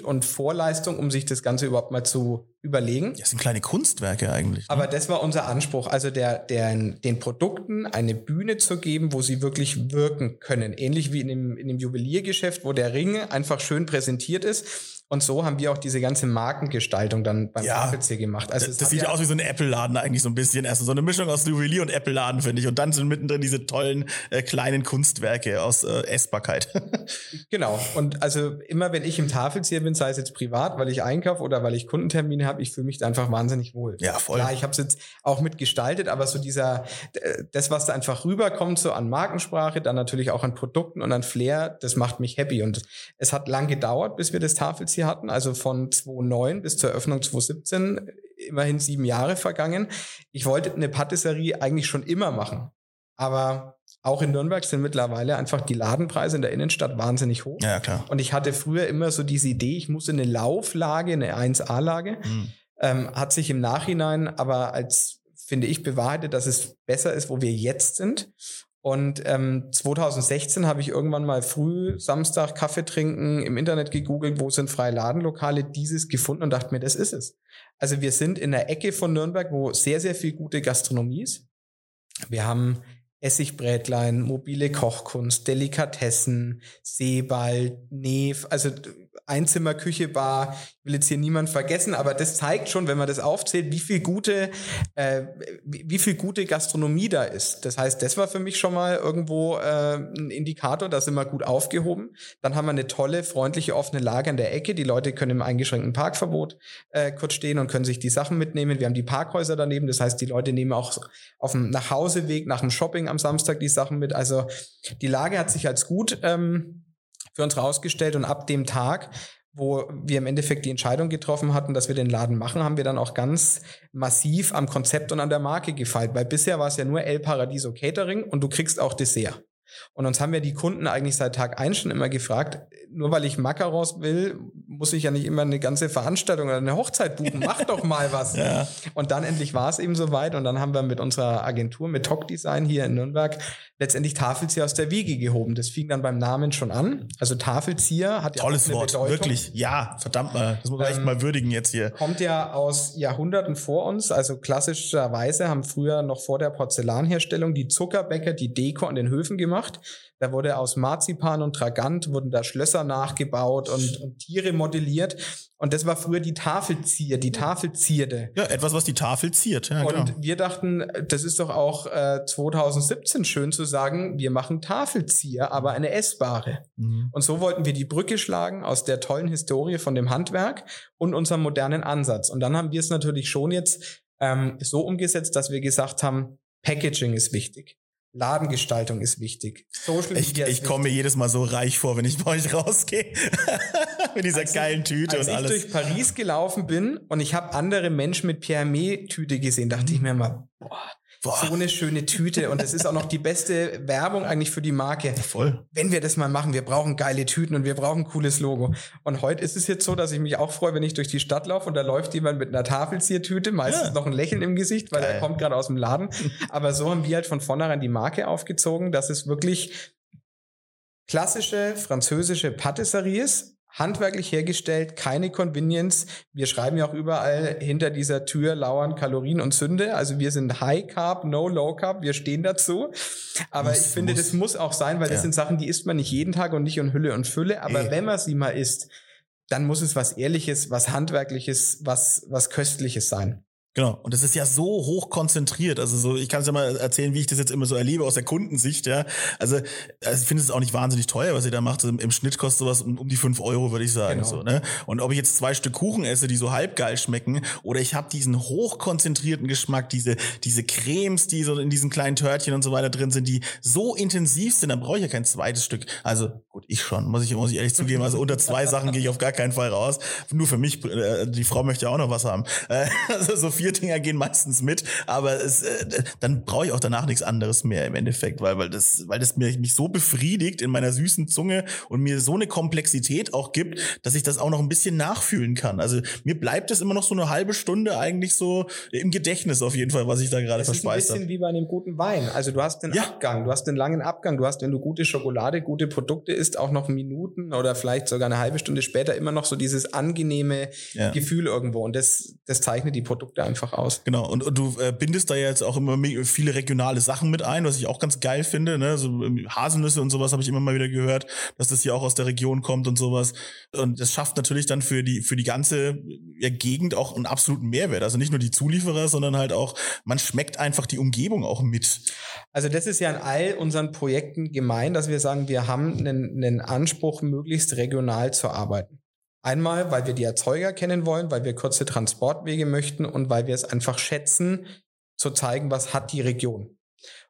und Vorleistung, um sich das Ganze überhaupt mal zu überlegen. Das sind kleine Kunstwerke eigentlich. Ne? Aber das war unser Anspruch, also der, der, den Produkten eine Bühne zu geben, wo sie wirklich wirken können. Ähnlich wie in dem, in dem Juweliergeschäft, wo der Ring einfach schön präsentiert ist und so haben wir auch diese ganze Markengestaltung dann beim ja, PC gemacht. Also das, das sieht ja aus wie so ein Apple-Laden eigentlich so ein bisschen. Also so eine Mischung aus Juwelier und Apple-Laden, finde ich. Und dann sind mittendrin diese tollen äh, kleinen Kunstwerke aus äh, Essbarkeit. genau. Und also immer, wenn ich im Tafelzieher bin, sei es jetzt privat, weil ich einkaufe oder weil ich Kundentermine habe, ich fühle mich da einfach wahnsinnig wohl. Ja, voll. Klar, ich habe es jetzt auch mitgestaltet, aber so dieser, das, was da einfach rüberkommt, so an Markensprache, dann natürlich auch an Produkten und an Flair, das macht mich happy. Und es hat lang gedauert, bis wir das Tafelzieher sie hatten, also von 2009 bis zur Eröffnung 2017, immerhin sieben Jahre vergangen. Ich wollte eine Patisserie eigentlich schon immer machen, aber auch in Nürnberg sind mittlerweile einfach die Ladenpreise in der Innenstadt wahnsinnig hoch. Ja, klar. Und ich hatte früher immer so diese Idee, ich muss in eine Lauflage, eine 1A-Lage. Mhm. Ähm, hat sich im Nachhinein aber als, finde ich, bewahrheitet, dass es besser ist, wo wir jetzt sind. Und ähm, 2016 habe ich irgendwann mal früh Samstag Kaffee trinken im Internet gegoogelt, wo sind freie Ladenlokale, dieses gefunden und dachte mir, das ist es. Also wir sind in der Ecke von Nürnberg, wo sehr, sehr viel gute Gastronomie ist. Wir haben Essigbrätlein, mobile Kochkunst, Delikatessen, Seeball, Nev, also Einzimmerküche, Bar. Ich will jetzt hier niemand vergessen, aber das zeigt schon, wenn man das aufzählt, wie viel gute, äh, wie viel gute Gastronomie da ist. Das heißt, das war für mich schon mal irgendwo äh, ein Indikator, da sind wir gut aufgehoben. Dann haben wir eine tolle, freundliche, offene Lage an der Ecke. Die Leute können im eingeschränkten Parkverbot äh, kurz stehen und können sich die Sachen mitnehmen. Wir haben die Parkhäuser daneben. Das heißt, die Leute nehmen auch auf dem Nachhauseweg nach dem Shopping am Samstag die Sachen mit. Also die Lage hat sich als gut ähm, für uns rausgestellt und ab dem Tag, wo wir im Endeffekt die Entscheidung getroffen hatten, dass wir den Laden machen, haben wir dann auch ganz massiv am Konzept und an der Marke gefeilt, weil bisher war es ja nur El Paradiso Catering und du kriegst auch Dessert. Und uns haben ja die Kunden eigentlich seit Tag eins schon immer gefragt, nur weil ich Macarons will, muss ich ja nicht immer eine ganze Veranstaltung oder eine Hochzeit buchen. Mach doch mal was. ja. Und dann endlich war es eben soweit und dann haben wir mit unserer Agentur, mit Talk Design hier in Nürnberg, letztendlich Tafelzieher aus der Wiege gehoben. Das fing dann beim Namen schon an. Also Tafelzieher hat ja Tolles Wort, Bedeutung. wirklich. Ja, verdammt mal. Das muss man ähm, echt mal würdigen jetzt hier. Kommt ja aus Jahrhunderten vor uns. Also klassischerweise haben früher noch vor der Porzellanherstellung die Zuckerbäcker die Deko an den Höfen gemacht. Da wurde aus Marzipan und Tragant wurden da Schlösser nachgebaut und, und Tiere modelliert. Und das war früher die Tafelzier, die Tafelzierde. Ja, etwas, was die Tafel ziert. Ja, und genau. wir dachten, das ist doch auch äh, 2017 schön zu sagen, wir machen Tafelzier, aber eine essbare. Mhm. Und so wollten wir die Brücke schlagen aus der tollen Historie von dem Handwerk und unserem modernen Ansatz. Und dann haben wir es natürlich schon jetzt ähm, so umgesetzt, dass wir gesagt haben, Packaging ist wichtig. Ladengestaltung ist wichtig. Social ich, ich komme mir jedes Mal so reich vor, wenn ich bei euch rausgehe. mit dieser als geilen Tüte und alles. Als ich durch Paris gelaufen bin und ich habe andere Menschen mit Pierre Tüte gesehen, dachte ich mir mal, boah, Boah. So eine schöne Tüte und das ist auch noch die beste Werbung eigentlich für die Marke. Voll. Wenn wir das mal machen, wir brauchen geile Tüten und wir brauchen ein cooles Logo. Und heute ist es jetzt so, dass ich mich auch freue, wenn ich durch die Stadt laufe und da läuft jemand mit einer Tafelziertüte, meistens ja. noch ein Lächeln im Gesicht, weil Geil. er kommt gerade aus dem Laden. Aber so haben wir halt von vornherein die Marke aufgezogen, dass es wirklich klassische französische Patisserie ist, handwerklich hergestellt, keine Convenience. Wir schreiben ja auch überall hinter dieser Tür lauern Kalorien und Sünde. Also wir sind High Carb, No Low Carb. Wir stehen dazu. Aber muss, ich finde, muss. das muss auch sein, weil ja. das sind Sachen, die isst man nicht jeden Tag und nicht in Hülle und Fülle. Aber Ey. wenn man sie mal isst, dann muss es was Ehrliches, was Handwerkliches, was, was Köstliches sein. Genau. Und das ist ja so hoch konzentriert. Also so, ich kann es ja mal erzählen, wie ich das jetzt immer so erlebe aus der Kundensicht, ja. Also, also ich finde es auch nicht wahnsinnig teuer, was ihr da macht. Im, Im, Schnitt kostet sowas um, um die fünf Euro, würde ich sagen. Genau. So, ne? Und ob ich jetzt zwei Stück Kuchen esse, die so halbgeil schmecken, oder ich habe diesen hochkonzentrierten Geschmack, diese, diese Cremes, die so in diesen kleinen Törtchen und so weiter drin sind, die so intensiv sind, dann brauche ich ja kein zweites Stück. Also, gut, ich schon, muss ich, muss ich ehrlich zugeben. Also unter zwei Sachen gehe ich auf gar keinen Fall raus. Nur für mich, äh, die Frau möchte ja auch noch was haben. Äh, also so vier Dinger gehen meistens mit, aber es, äh, dann brauche ich auch danach nichts anderes mehr im Endeffekt, weil, weil das, weil das mir, mich so befriedigt in meiner süßen Zunge und mir so eine Komplexität auch gibt, dass ich das auch noch ein bisschen nachfühlen kann. Also mir bleibt es immer noch so eine halbe Stunde eigentlich so im Gedächtnis auf jeden Fall, was ich da gerade verspeist habe. Ein bisschen wie bei einem guten Wein. Also du hast den ja. Abgang, du hast den langen Abgang, du hast, wenn du gute Schokolade, gute Produkte isst, auch noch Minuten oder vielleicht sogar eine halbe Stunde später immer noch so dieses angenehme ja. Gefühl irgendwo. Und das, das zeichnet die Produkte einfach aus. Genau, und, und du äh, bindest da jetzt auch immer viele regionale Sachen mit ein, was ich auch ganz geil finde. Ne? So ähm, Haselnüsse und sowas habe ich immer mal wieder gehört, dass das hier auch aus der Region kommt und sowas. Und das schafft natürlich dann für die, für die ganze ja, Gegend auch einen absoluten Mehrwert. Also nicht nur die Zulieferer, sondern halt auch, man schmeckt einfach die Umgebung auch mit. Also das ist ja in all unseren Projekten gemein, dass wir sagen, wir haben einen, einen Anspruch, möglichst regional zu arbeiten. Einmal, weil wir die Erzeuger kennen wollen, weil wir kurze Transportwege möchten und weil wir es einfach schätzen, zu zeigen, was hat die Region.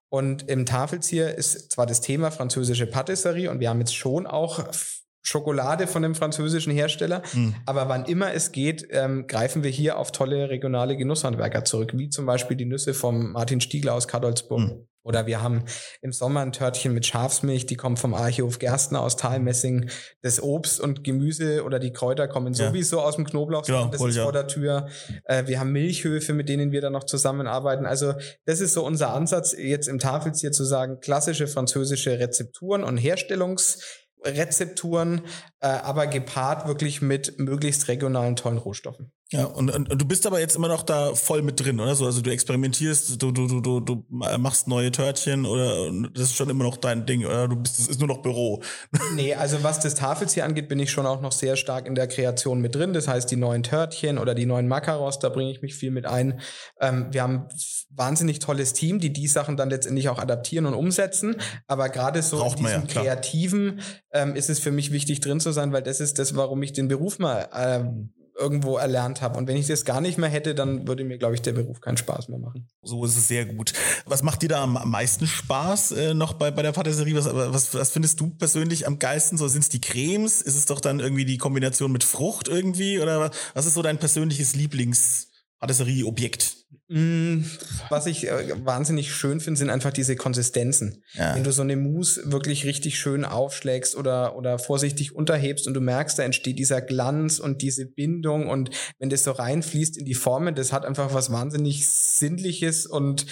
Und im Tafelzieher ist zwar das Thema französische Patisserie und wir haben jetzt schon auch Schokolade von einem französischen Hersteller, mhm. aber wann immer es geht, ähm, greifen wir hier auf tolle regionale Genusshandwerker zurück, wie zum Beispiel die Nüsse vom Martin Stiegler aus Kadolsburg. Mhm. Oder wir haben im Sommer ein Törtchen mit Schafsmilch, die kommt vom Archhof Gerstner aus Talmessing. Das Obst und Gemüse oder die Kräuter kommen Ja. sowieso aus dem Knoblauch. Genau, das ist ich vor der Tür. Äh, wir haben Milchhöfe, mit denen wir dann noch zusammenarbeiten. Also das ist so unser Ansatz, jetzt im Tafelzier zu sagen, klassische französische Rezepturen und Herstellungsrezepturen, äh, aber gepaart wirklich mit möglichst regionalen tollen Rohstoffen. Ja, und, und, und du bist aber jetzt immer noch da voll mit drin, oder so? Also du experimentierst, du, du, du, du, du machst neue Törtchen oder das ist schon immer noch dein Ding, oder du bist, das ist nur noch Büro. Nee, also was das Tafelzier angeht, bin ich schon auch noch sehr stark in der Kreation mit drin. Das heißt, die neuen Törtchen oder die neuen Macaros, da bringe ich mich viel mit ein. Ähm, wir haben wahnsinnig tolles Team, die die Sachen dann letztendlich auch adaptieren und umsetzen. Aber gerade so Braucht in ja, diesem klar. Kreativen ähm, ist es für mich wichtig drin zu sein, weil das ist das, warum ich den Beruf mal ähm, irgendwo erlernt habe. Und wenn ich das gar nicht mehr hätte, dann würde mir, glaube ich, der Beruf keinen Spaß mehr machen. So ist es sehr gut. Was macht dir da am meisten Spaß äh, noch bei, bei der Patisserie? Was, was, was findest du persönlich am geilsten? So sind es die Cremes? Ist es doch dann irgendwie die Kombination mit Frucht irgendwie? Oder was- ist so dein persönliches Lieblings-Patisserie-Objekt? Mm, Was ich äh, wahnsinnig schön finde, sind einfach diese Konsistenzen. Ja. Wenn du so eine Mousse wirklich richtig schön aufschlägst oder, oder vorsichtig unterhebst und du merkst, da entsteht dieser Glanz und diese Bindung und wenn das so reinfließt in die Formen, das hat einfach was wahnsinnig Sinnliches und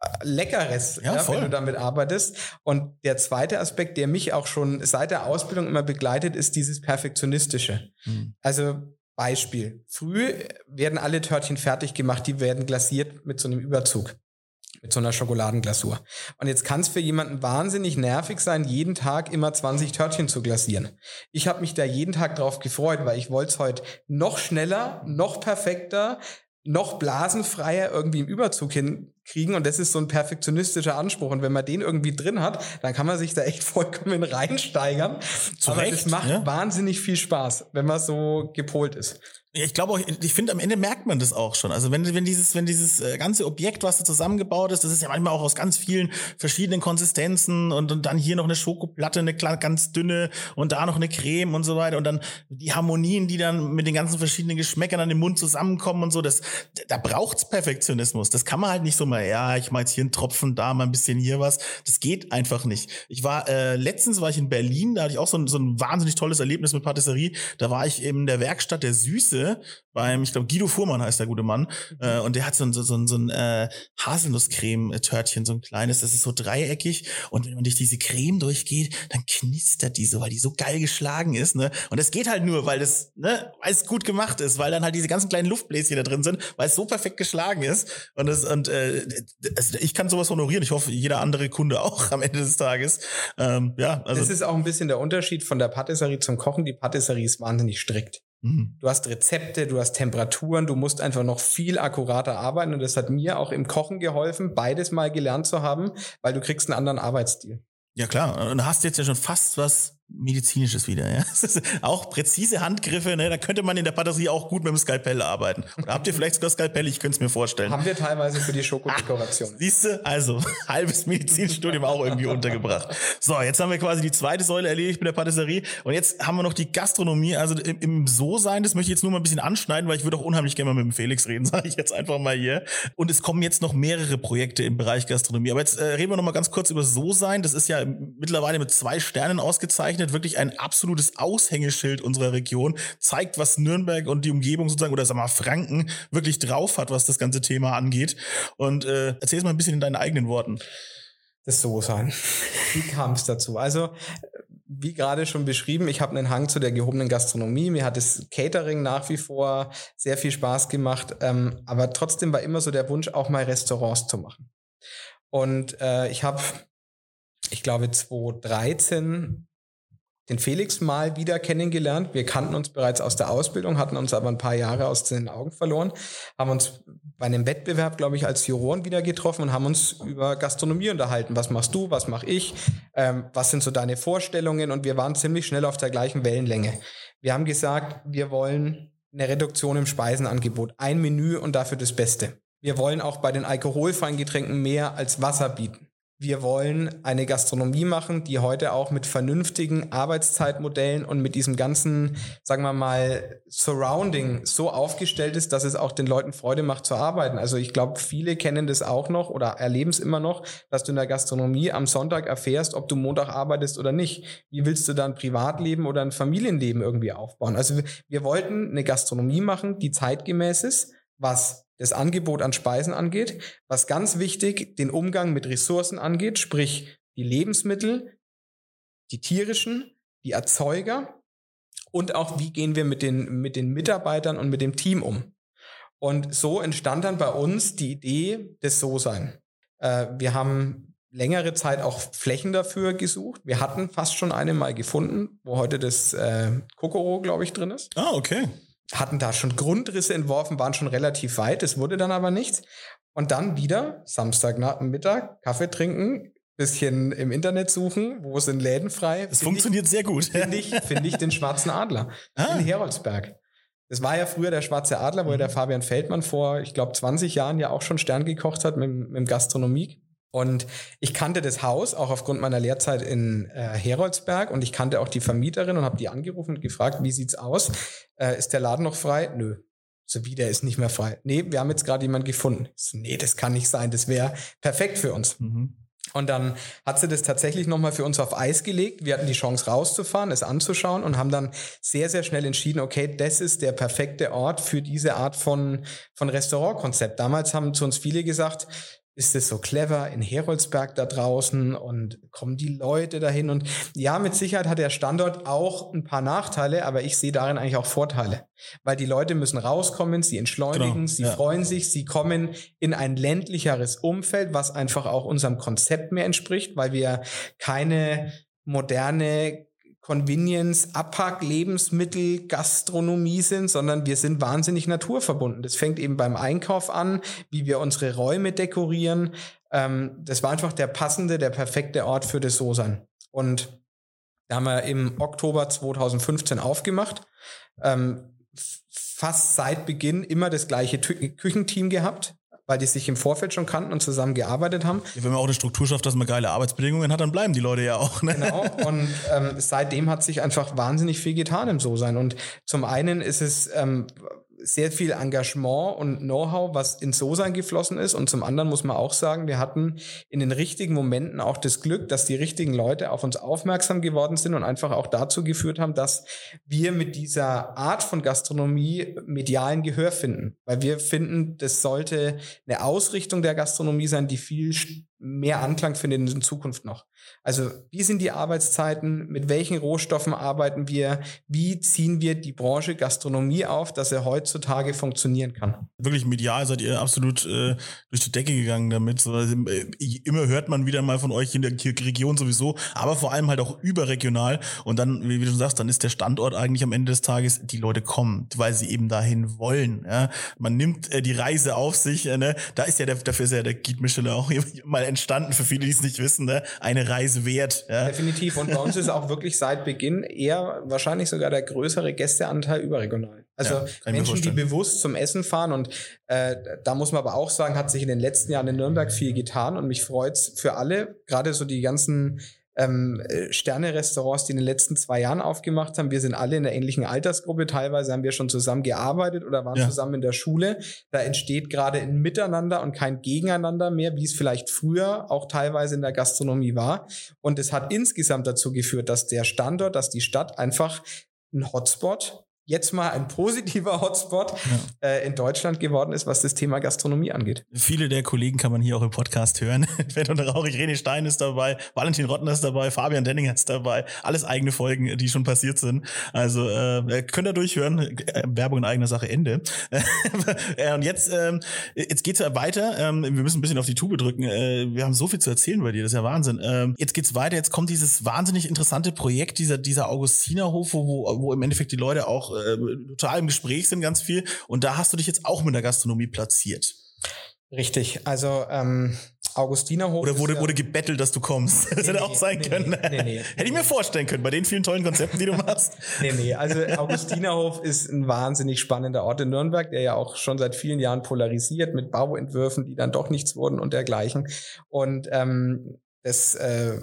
äh, Leckeres, Ja, voll. wenn du damit arbeitest. Und der zweite Aspekt, der mich auch schon seit der Ausbildung immer begleitet, ist dieses Perfektionistische. Hm. Also Beispiel. Früh werden alle Törtchen fertig gemacht, die werden glasiert mit so einem Überzug. Mit so einer Schokoladenglasur. Und jetzt kann es für jemanden wahnsinnig nervig sein, jeden Tag immer 20 Törtchen zu glasieren. Ich habe mich da jeden Tag drauf gefreut, weil ich wollte es heute noch schneller, noch perfekter, noch blasenfreier irgendwie im Überzug hinkriegen. Und das ist so ein perfektionistischer Anspruch. Und wenn man den irgendwie drin hat, dann kann man sich da echt vollkommen reinsteigern. Zu Aber Recht, das macht ja. wahnsinnig viel Spaß, wenn man so gepolt ist. Ja, Ich glaube auch, ich finde, am Ende merkt man das auch schon. Also wenn, wenn dieses, wenn dieses äh, ganze Objekt, was da zusammengebaut ist, das ist ja manchmal auch aus ganz vielen verschiedenen Konsistenzen und, und dann hier noch eine Schokoplatte, eine ganz dünne und da noch eine Creme und so weiter und dann die Harmonien, die dann mit den ganzen verschiedenen Geschmäckern an dem Mund zusammenkommen und so, das, da braucht's Perfektionismus. Das kann man halt nicht so mal, ja, ich mach jetzt hier einen Tropfen, da mal ein bisschen hier was. Das geht einfach nicht. Ich war, äh, letztens war ich in Berlin, da hatte ich auch so ein, so ein wahnsinnig tolles Erlebnis mit Patisserie. Da war ich in der Werkstatt der Süße beim, ich glaube, Guido Fuhrmann heißt der gute Mann. Äh, und der hat so ein, so, so, ein- so ein äh, Haselnusscreme-Törtchen, so ein kleines, das ist so dreieckig. Und wenn man durch diese Creme durchgeht, dann knistert die so, weil die so geil geschlagen ist. Ne? Und das geht halt nur, weil das, ne, weil es gut gemacht ist, weil dann halt diese ganzen kleinen Luftbläschen da drin sind, weil es so perfekt geschlagen ist. Und, das, und äh, das, ich kann sowas honorieren. Ich hoffe, jeder andere Kunde auch am Ende des Tages. Ähm, ja, also. das ist auch ein bisschen der Unterschied von der Patisserie zum Kochen. Die Patisserie ist wahnsinnig strikt. Mhm. Du hast Rezepte, du hast Temperaturen, du musst einfach noch viel akkurater arbeiten und das hat mir auch im Kochen geholfen, beides mal gelernt zu haben, weil du kriegst einen anderen Arbeitsstil. Ja klar, und hast jetzt ja schon fast was medizinisches wieder, ja. Auch präzise Handgriffe, ne? Da könnte man in der Patisserie auch gut mit dem Skalpell arbeiten. Oder habt ihr vielleicht sogar Skalpell? Ich könnte es mir vorstellen. Haben wir teilweise für die Schokodekoration. Siehst du? Also, halbes Medizinstudium auch irgendwie untergebracht. So, jetzt haben wir quasi die zweite Säule erledigt mit der Patisserie. Und jetzt haben wir noch die Gastronomie. Also im, im So-Sein, das möchte ich jetzt nur mal ein bisschen anschneiden, weil ich würde auch unheimlich gerne mal mit dem Felix reden, sage ich jetzt einfach mal hier. Und es kommen jetzt noch mehrere Projekte im Bereich Gastronomie. Aber jetzt äh, reden wir noch mal ganz kurz über So-Sein. Das ist ja mittlerweile mit zwei Sternen ausgezeichnet. Wirklich ein absolutes Aushängeschild unserer Region. Zeigt, was Nürnberg und die Umgebung sozusagen, oder sag mal Franken, wirklich drauf hat, was das ganze Thema angeht. Und äh, erzähl es mal ein bisschen in deinen eigenen Worten. Das so sein. Wie kam es dazu? Also, wie gerade schon beschrieben, ich habe einen Hang zu der gehobenen Gastronomie. Mir hat das Catering nach wie vor sehr viel Spaß gemacht. Ähm, aber trotzdem war immer so der Wunsch, auch mal Restaurants zu machen. Und äh, ich habe, ich glaube, 2013 den Felix mal wieder kennengelernt. Wir kannten uns bereits aus der Ausbildung, hatten uns aber ein paar Jahre aus den Augen verloren, haben uns bei einem Wettbewerb, glaube ich, als Juroren wieder getroffen und haben uns über Gastronomie unterhalten. Was machst du, was mache ich, ähm, was sind so deine Vorstellungen? Und wir waren ziemlich schnell auf der gleichen Wellenlänge. Wir haben gesagt, wir wollen eine Reduktion im Speisenangebot, ein Menü und dafür das Beste. Wir wollen auch bei den alkoholfreien Getränken mehr als Wasser bieten. Wir wollen eine Gastronomie machen, die heute auch mit vernünftigen Arbeitszeitmodellen und mit diesem ganzen, sagen wir mal, Surrounding so aufgestellt ist, dass es auch den Leuten Freude macht zu arbeiten. Also ich glaube, viele kennen das auch noch oder erleben es immer noch, dass du in der Gastronomie am Sonntag erfährst, ob du Montag arbeitest oder nicht. Wie willst du dann Privatleben oder ein Familienleben irgendwie aufbauen? Also wir wollten eine Gastronomie machen, die zeitgemäß ist, was das Angebot an Speisen angeht, was ganz wichtig den Umgang mit Ressourcen angeht, sprich die Lebensmittel, die tierischen, die Erzeuger und auch wie gehen wir mit den, mit den Mitarbeitern und mit dem Team um. Und so entstand dann bei uns die Idee des So-Sein. Äh, wir haben längere Zeit auch Flächen dafür gesucht. Wir hatten fast schon eine mal gefunden, wo heute das äh, Kokoro, glaube ich, drin ist. Ah, okay hatten da schon Grundrisse entworfen, waren schon relativ weit, es wurde dann aber nichts. Und dann wieder Samstagmittag, Kaffee trinken, bisschen im Internet suchen, wo sind Läden frei. Es funktioniert ich, sehr gut. Finde ich, finde ich den Schwarzen Adler ah. in Heroldsberg. Das war ja früher der Schwarze Adler, wo ja der mhm. Fabian Feldmann vor, ich glaube, 20 Jahren ja auch schon Stern gekocht hat mit, mit Gastronomie. Und ich kannte das Haus auch aufgrund meiner Lehrzeit in äh, Heroldsberg und ich kannte auch die Vermieterin und habe die angerufen und gefragt, wie sieht's aus? Äh, ist der Laden noch frei? Nö. So wie der ist nicht mehr frei. Nee, wir haben jetzt gerade jemanden gefunden. So, nee, das kann nicht sein. Das wäre perfekt für uns. Mhm. Und dann hat sie das tatsächlich nochmal für uns auf Eis gelegt. Wir hatten die Chance rauszufahren, es anzuschauen und haben dann sehr, sehr schnell entschieden, okay, das ist der perfekte Ort für diese Art von, von Restaurantkonzept. Damals haben zu uns viele gesagt, ist es so clever in Heroldsberg da draußen und kommen die Leute dahin und ja, mit Sicherheit hat der Standort auch ein paar Nachteile, aber ich sehe darin eigentlich auch Vorteile, weil die Leute müssen rauskommen, sie entschleunigen, genau, sie ja. freuen sich, sie kommen in ein ländlicheres Umfeld, was einfach auch unserem Konzept mehr entspricht, weil wir keine moderne Convenience, Abpack, Lebensmittel, Gastronomie sind, sondern wir sind wahnsinnig naturverbunden. Das fängt eben beim Einkauf an, wie wir unsere Räume dekorieren. Ähm, das war einfach der passende, der perfekte Ort für das So-Sein. Und da haben wir im Oktober 2015 aufgemacht. Ähm, fast seit Beginn immer das gleiche Küchenteam gehabt weil die sich im Vorfeld schon kannten und zusammen gearbeitet haben. Ja, wenn man auch eine Struktur schafft, dass man geile Arbeitsbedingungen hat, dann bleiben die Leute ja auch. Ne? Genau. Und ähm, seitdem hat sich einfach wahnsinnig viel getan im So-Sein. Und zum einen ist es ähm, sehr viel Engagement und Know-how, was ins So-Sein geflossen ist. Und zum anderen muss man auch sagen, wir hatten in den richtigen Momenten auch das Glück, dass die richtigen Leute auf uns aufmerksam geworden sind und einfach auch dazu geführt haben, dass wir mit dieser Art von Gastronomie medialen Gehör finden. Weil wir finden, das sollte eine Ausrichtung der Gastronomie sein, die viel mehr Anklang findet in Zukunft noch. Also wie sind die Arbeitszeiten, mit welchen Rohstoffen arbeiten wir, wie ziehen wir die Branche Gastronomie auf, dass er heutzutage funktionieren kann. Wirklich medial seid ihr absolut äh, durch die Decke gegangen damit. So, also, äh, immer hört man wieder mal von euch in der Region sowieso, aber vor allem halt auch überregional. Und dann, wie, du sagst, dann ist der Standort eigentlich am Ende des Tages, die Leute kommen, weil sie eben dahin wollen. Ja? Man nimmt äh, die Reise auf sich. Äh, ne? Da ist ja der, dafür ist ja der Guide Michelin auch mal entstanden, für viele, die es nicht wissen, ne? eine Reise wert. Ja. Definitiv. Und bei uns ist auch wirklich seit Beginn eher wahrscheinlich sogar der größere Gästeanteil überregional. Also ja, Menschen, die bewusst zum Essen fahren. Und äh, da muss man aber auch sagen, hat sich in den letzten Jahren in Nürnberg viel getan. Und mich freut's für alle, gerade so die ganzen ähm, äh, Sterne-Restaurants, die in den letzten zwei Jahren aufgemacht haben. Wir sind alle in einer ähnlichen Altersgruppe. Teilweise haben wir schon zusammen gearbeitet oder waren ja. zusammen in der Schule. Da entsteht gerade ein Miteinander und kein Gegeneinander mehr, wie es vielleicht früher auch teilweise in der Gastronomie war. Und es hat insgesamt dazu geführt, dass der Standort, dass die Stadt einfach ein Hotspot jetzt mal ein positiver Hotspot ja. äh, in Deutschland geworden ist, was das Thema Gastronomie angeht. Viele der Kollegen kann man hier auch im Podcast hören. Fett und Rauchig, René Stein ist dabei, Valentin Rottner ist dabei, Fabian Denninger ist dabei. Alles eigene Folgen, die schon passiert sind. Also äh, könnt ihr durchhören. Äh, Werbung in eigener Sache, Ende. äh, und jetzt, ähm, jetzt geht's ja weiter. Ähm, wir müssen ein bisschen auf die Tube drücken. Äh, wir haben so viel zu erzählen bei dir, das ist ja Wahnsinn. Ähm, jetzt geht's weiter. Jetzt kommt dieses wahnsinnig interessante Projekt, dieser, dieser Augustinerhof, wo, wo im Endeffekt die Leute auch äh, total im Gespräch sind, ganz viel. Und da hast du dich jetzt auch mit der Gastronomie platziert. Richtig. Also ähm, Augustinerhof. Oder wurde, wurde gebettelt, dass du kommst. Das nee, hätte auch sein nee, können. Nee, nee, hätte ich mir vorstellen können, bei den vielen tollen Konzepten, die du machst. nee, nee. Also Augustinerhof ist ein wahnsinnig spannender Ort in Nürnberg, der ja auch schon seit vielen Jahren polarisiert mit Bauentwürfen, die dann doch nichts wurden und dergleichen. Und ähm, das äh,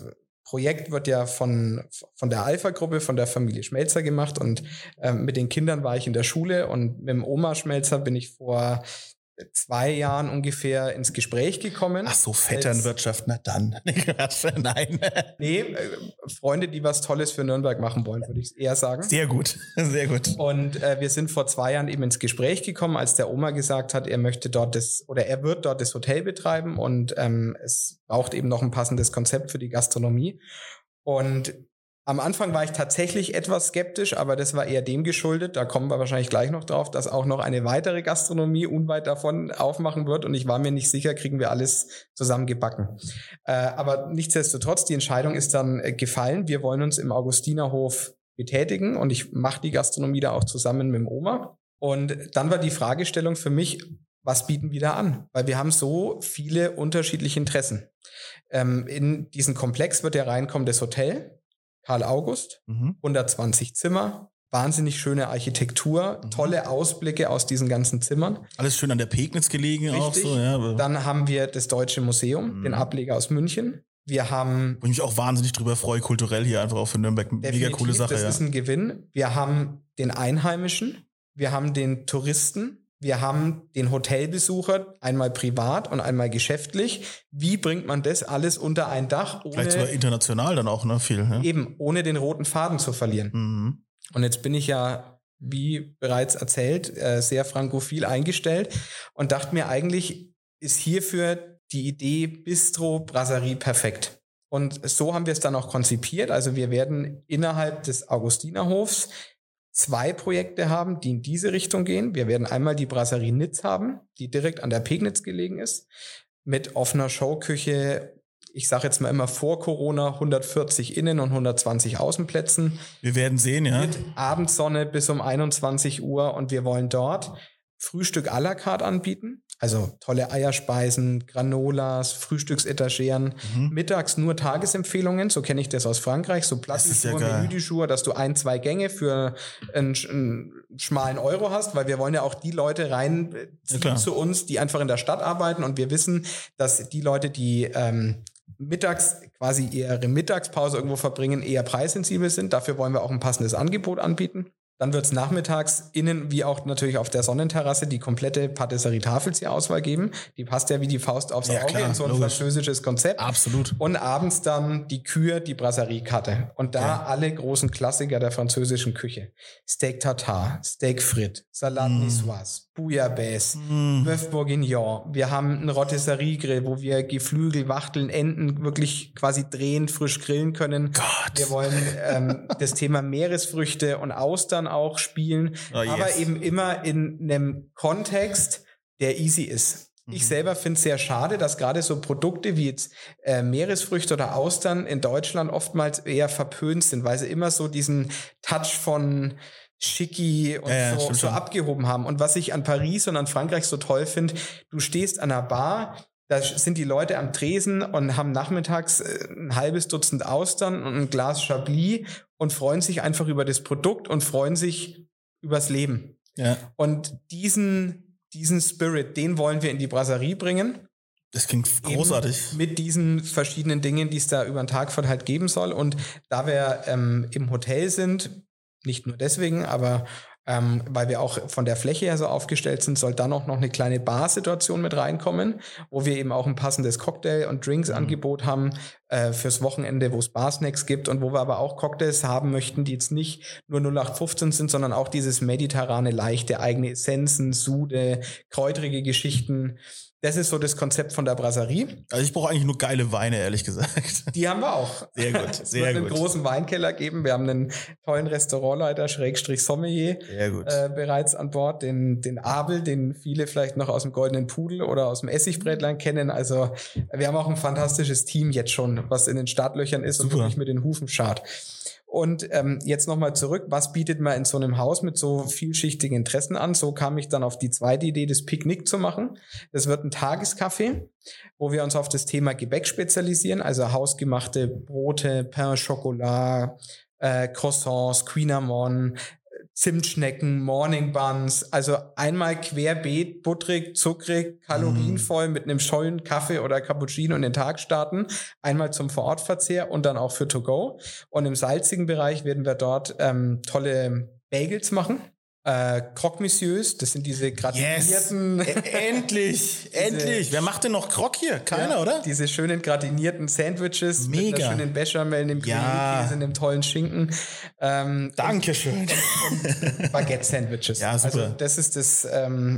Projekt wird ja von, von der Alpha-Gruppe, von der Familie Schmelzer gemacht. Und ähm, mit den Kindern war ich in der Schule und mit dem Oma Schmelzer bin ich vor zwei Jahren ungefähr ins Gespräch gekommen. Ach so, Vetternwirtschaft, na dann. Nein. Nee, äh, Freunde, die was Tolles für Nürnberg machen wollen, würde ich eher sagen. Sehr gut, sehr gut. Und äh, wir sind vor zwei Jahren eben ins Gespräch gekommen, als der Oma gesagt hat, er möchte dort das oder er wird dort das Hotel betreiben und ähm, es braucht eben noch ein passendes Konzept für die Gastronomie. Und am Anfang war ich tatsächlich etwas skeptisch, aber das war eher dem geschuldet, da kommen wir wahrscheinlich gleich noch drauf, dass auch noch eine weitere Gastronomie unweit davon aufmachen wird und ich war mir nicht sicher, kriegen wir alles zusammengebacken. Äh, aber nichtsdestotrotz, die Entscheidung ist dann äh, gefallen. Wir wollen uns im Augustinerhof betätigen und ich mache die Gastronomie da auch zusammen mit dem Oma. Und dann war die Fragestellung für mich, was bieten wir da an? Weil wir haben so viele unterschiedliche Interessen. Ähm, in diesen Komplex wird ja reinkommen das Hotel, Karl August, mhm. 120 Zimmer, wahnsinnig schöne Architektur, mhm. tolle Ausblicke aus diesen ganzen Zimmern. Alles schön an der Pegnitz gelegen Richtig. auch so, ja. Dann haben wir das Deutsche Museum, mhm. den Ableger aus München. Wir haben. Wo ich mich auch wahnsinnig drüber freue, kulturell hier einfach auch für Nürnberg. Mega coole Sache. Das ja. ist ein Gewinn. Wir haben den Einheimischen. Wir haben den Touristen. Wir haben den Hotelbesucher einmal privat und einmal geschäftlich. Wie bringt man das alles unter ein Dach? Ohne, Vielleicht sogar international dann auch, ne? Viel. Ja? Eben, ohne den roten Faden zu verlieren. Mhm. Und jetzt bin ich ja, wie bereits erzählt, äh, sehr frankophil eingestellt und dachte mir, eigentlich ist hierfür die Idee Bistro Brasserie perfekt. Und so haben wir es dann auch konzipiert. Also wir werden innerhalb des Augustinerhofs zwei Projekte haben, die in diese Richtung gehen. Wir werden einmal die Brasserie Nitz haben, die direkt an der Pegnitz gelegen ist, mit offener Showküche. Ich sage jetzt mal immer vor Corona 140 Innen- und 120 Außenplätzen. Wir werden sehen, ja. Mit Abendsonne bis um 21 Uhr und wir wollen dort Frühstück à la carte anbieten. Also tolle Eierspeisen, Granolas, Frühstücksetageren. Mhm. Mittags nur Tagesempfehlungen, so kenne ich das aus Frankreich, so Plattenschuhe, ja Menüdischuhe, dass du ein, zwei Gänge für einen, einen, schmalen Euro hast, weil wir wollen ja auch die Leute rein ja, zu uns, die einfach in der Stadt arbeiten und wir wissen, dass die Leute, die ähm, mittags quasi ihre Mittagspause irgendwo verbringen, eher preissensibel sind. Dafür wollen wir auch ein passendes Angebot anbieten. Dann wird es nachmittags innen wie auch natürlich auf der Sonnenterrasse die komplette Patisserie-Tafel zur Auswahl geben. Die passt ja wie die Faust aufs ja, Auge klar, in so ein logisch. französisches Konzept. Absolut. Und abends dann die Kür, die Brasserie-Karte. Und da ja. alle großen Klassiker der französischen Küche. Steak Tartar, Steak Frit, Salat mm. Niçoise, Bouillabaisse, mm. Bœuf Bourguignon. Wir haben einen Rotisserie-Grill, wo wir Geflügel, Wachteln, Enten wirklich quasi drehend frisch grillen können. Gott. Wir wollen ähm, das Thema Meeresfrüchte und Austern auch spielen, oh, yes. aber eben immer in einem Kontext, der easy ist. Ich mhm. selber finde es sehr schade, dass gerade so Produkte wie jetzt äh, Meeresfrüchte oder Austern in Deutschland oftmals eher verpönt sind, weil sie immer so diesen Touch von schicki und ja, so, so abgehoben haben. Und was ich an Paris und an Frankreich so toll finde, du stehst an einer Bar, da sind die Leute am Tresen und haben nachmittags äh, ein halbes Dutzend Austern und ein Glas Chablis und freuen sich einfach über das Produkt und freuen sich übers Leben. Ja. Und diesen, diesen Spirit, den wollen wir in die Brasserie bringen. Das klingt großartig. Mit diesen verschiedenen Dingen, die es da über den Tag verteilt geben soll. Und da wir ähm, im Hotel sind, nicht nur deswegen, aber ähm, weil wir auch von der Fläche her so aufgestellt sind, soll dann auch noch eine kleine Bar-Situation mit reinkommen, wo wir eben auch ein passendes Cocktail- und Drinks-Angebot mhm. haben äh, fürs Wochenende, wo es Bar-Snacks gibt und wo wir aber auch Cocktails haben möchten, die jetzt nicht nur 0815 sind, sondern auch dieses mediterrane, leichte, eigene Essenzen, Sude, kräutrige Geschichten das ist so das Konzept von der Brasserie. Also ich brauche eigentlich nur geile Weine, ehrlich gesagt. Die haben wir auch. Sehr gut, sehr es wird gut. einen großen Weinkeller geben. Wir haben einen tollen Restaurantleiter, Schrägstrich Sommelier, äh, bereits an Bord. Den, den Abel, den viele vielleicht noch aus dem Goldenen Pudel oder aus dem Essigbrätlein kennen. Also wir haben auch ein fantastisches Team jetzt schon, was in den Startlöchern ist Super. und wirklich mit den Hufen schart. Und ähm, jetzt nochmal zurück, was bietet man in so einem Haus mit so vielschichtigen Interessen an? So kam ich dann auf die zweite Idee, das Picknick zu machen. Das wird ein Tagescafé, wo wir uns auf das Thema Gebäck spezialisieren, also hausgemachte Brote, Pain Chocolat, äh, Croissants, Queen Amon, Zimtschnecken, Morning Buns, also einmal querbeet, butterig, zuckrig, kalorienvoll mit einem scheunen Kaffee oder Cappuccino in den Tag starten, einmal zum Vorortverzehr und dann auch für To Go. Und im salzigen Bereich werden wir dort ähm, tolle Bagels machen. Äh, Croque Monsieurs, das sind diese gratinierten. Yes. endlich, endlich. Wer macht denn noch Croque hier? Keiner, Ja, oder? Diese schönen gratinierten Sandwiches mit Mega. einer schönen Bechamel, einem Ja. Käse, einem tollen Schinken. Ähm, Dankeschön. Baguette-Sandwiches. Ja, super. Also das ist das, ähm,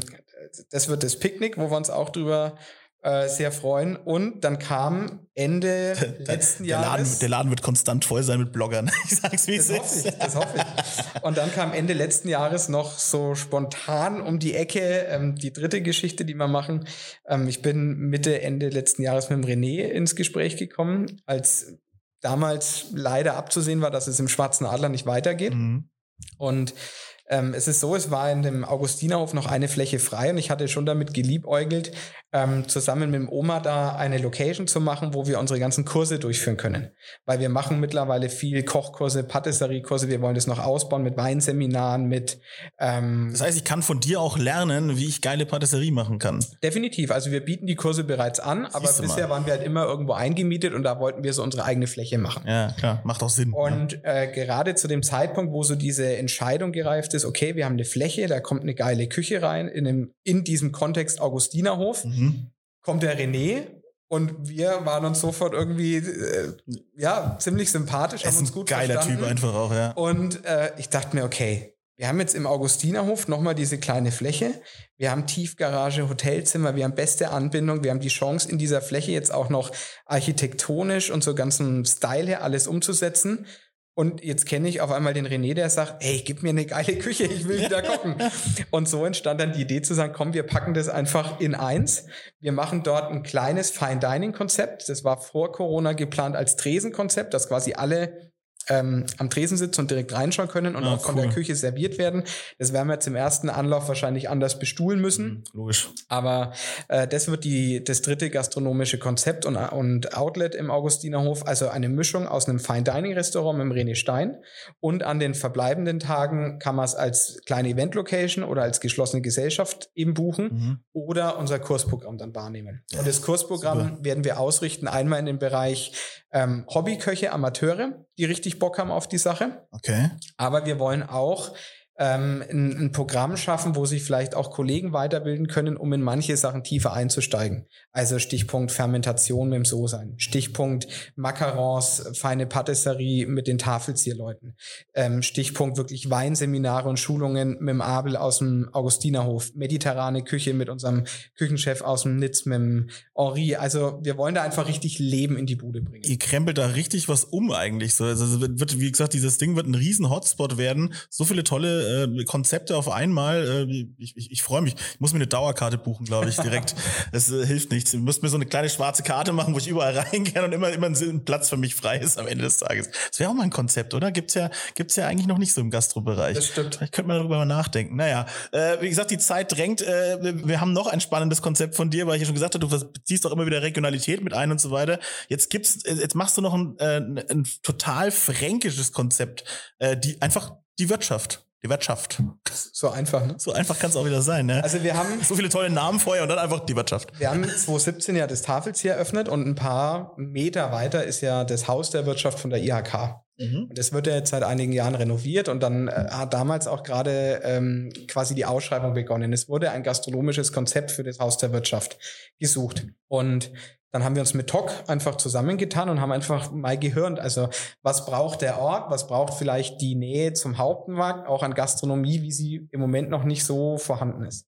das wird das Picknick, wo wir uns auch drüber äh, sehr freuen. Und dann kam Ende letzten Der Laden, Jahres. der Laden wird konstant voll sein mit Bloggern. Ich sag's wie es ist. ich, das hoffe ich. Und dann kam Ende letzten Jahres noch so spontan um die Ecke ähm, die dritte Geschichte, die wir machen. Ähm, ich bin Mitte, Ende letzten Jahres mit dem René ins Gespräch gekommen, als damals leider abzusehen war, dass es im Schwarzen Adler nicht weitergeht. Mhm. Und ähm, es ist so, es war in dem Augustinerhof noch eine Fläche frei und ich hatte schon damit geliebäugelt, ähm, zusammen mit dem Oma da eine Location zu machen, wo wir unsere ganzen Kurse durchführen können. Weil wir machen mittlerweile viel Kochkurse, Patisseriekurse, wir wollen das noch ausbauen mit Weinseminaren, mit ähm, Das heißt, ich kann von dir auch lernen, wie ich geile Patisserie machen kann. definitiv. Also wir bieten die Kurse bereits an, aber bisher waren wir halt immer irgendwo eingemietet und da wollten wir so unsere eigene Fläche machen. Ja, klar, macht auch Sinn. Und äh, gerade zu dem Zeitpunkt, wo so diese Entscheidung gereift ist, okay, wir haben eine Fläche, da kommt eine geile Küche rein, in, einem, in diesem Kontext Augustinerhof, ja. Mhm. kommt der René und wir waren uns sofort irgendwie, äh, ja, ziemlich sympathisch, haben ist uns ein gut geiler verstanden. Typ einfach auch, ja. Und äh, ich dachte mir, okay, wir haben jetzt im Augustinerhof nochmal diese kleine Fläche. Wir haben Tiefgarage, Hotelzimmer, wir haben beste Anbindung, wir haben die Chance, in dieser Fläche jetzt auch noch architektonisch und so ganzen Style her alles umzusetzen. Und jetzt kenne ich auf einmal den René, der sagt, ey, gib mir eine geile Küche, ich will wieder kochen. und so entstand dann die Idee zu sagen, komm, wir packen das einfach in eins. Wir machen dort ein kleines Fine Dining Konzept. Das war vor Corona geplant als Tresenkonzept, dass quasi alle ähm, am Tresen sitzen und direkt reinschauen können und Ah, auch von cool. der Küche serviert werden. Das werden wir jetzt im ersten Anlauf wahrscheinlich anders bestuhlen müssen. Mhm, Logisch. Aber äh, das wird die, das dritte gastronomische Konzept und, und Outlet im Augustinerhof, also eine Mischung aus einem Fine Dining Restaurant mit dem René Stein und an den verbleibenden Tagen kann man es als kleine Event Location oder als geschlossene Gesellschaft eben buchen Mhm. oder unser Kursprogramm dann wahrnehmen. Und das Kursprogramm super. werden wir ausrichten einmal in den Bereich ähm, Hobbyköche, Amateure, die richtig Bock haben auf die Sache. Okay. Aber wir wollen auch ähm, ein, ein Programm schaffen, wo sich vielleicht auch Kollegen weiterbilden können, um in manche Sachen tiefer einzusteigen. Also Stichpunkt Fermentation mit dem So-Sein, Stichpunkt Macarons, feine Patisserie mit den Tafelzierleuten, ähm, Stichpunkt wirklich Weinseminare und Schulungen mit dem Abel aus dem Augustinerhof, mediterrane Küche mit unserem Küchenchef aus dem Nitz, mit dem Henri. Also wir wollen da einfach richtig Leben in die Bude bringen. Ihr krempelt da richtig was um eigentlich. So, also wird, wie gesagt, dieses Ding wird ein riesen Hotspot werden. So viele tolle äh, Konzepte auf einmal. Äh, ich ich, ich freue mich. Ich muss mir eine Dauerkarte buchen, glaube ich, direkt. das äh, hilft nichts. Ihr müsst mir so eine kleine schwarze Karte machen, wo ich überall rein kann und immer, immer ein Platz für mich frei ist am Ende des Tages. Das wäre auch mal ein Konzept, oder? Gibt's ja, gibt's ja eigentlich noch nicht so im Gastrobereich. Das stimmt. Vielleicht könnte man darüber mal nachdenken. Naja, äh, wie gesagt, die Zeit drängt. Äh, wir- haben noch ein spannendes Konzept von dir, weil ich ja schon gesagt habe, du beziehst doch immer wieder Regionalität mit ein und so weiter. Jetzt gibt's, äh, jetzt machst du noch ein, äh, ein total fränkisches Konzept. Äh, die einfach die Wirtschaft. Die Wirtschaft. So einfach, ne? So einfach kann es auch wieder sein, ne? Also wir haben so viele tolle Namen vorher und dann einfach die Wirtschaft. Wir haben 2017 ja das Tafelzier eröffnet und ein paar Meter weiter ist ja das Haus der Wirtschaft von der IHK. Mhm. Und das wird ja jetzt seit einigen Jahren renoviert und dann äh, hat damals auch gerade ähm, quasi die Ausschreibung begonnen. Es wurde ein gastronomisches Konzept für das Haus der Wirtschaft gesucht. Und dann haben wir uns mit TOC einfach zusammengetan und haben einfach mal gehört, also was braucht der Ort, was braucht vielleicht die Nähe zum Hauptmarkt, auch an Gastronomie, wie sie im Moment noch nicht so vorhanden ist.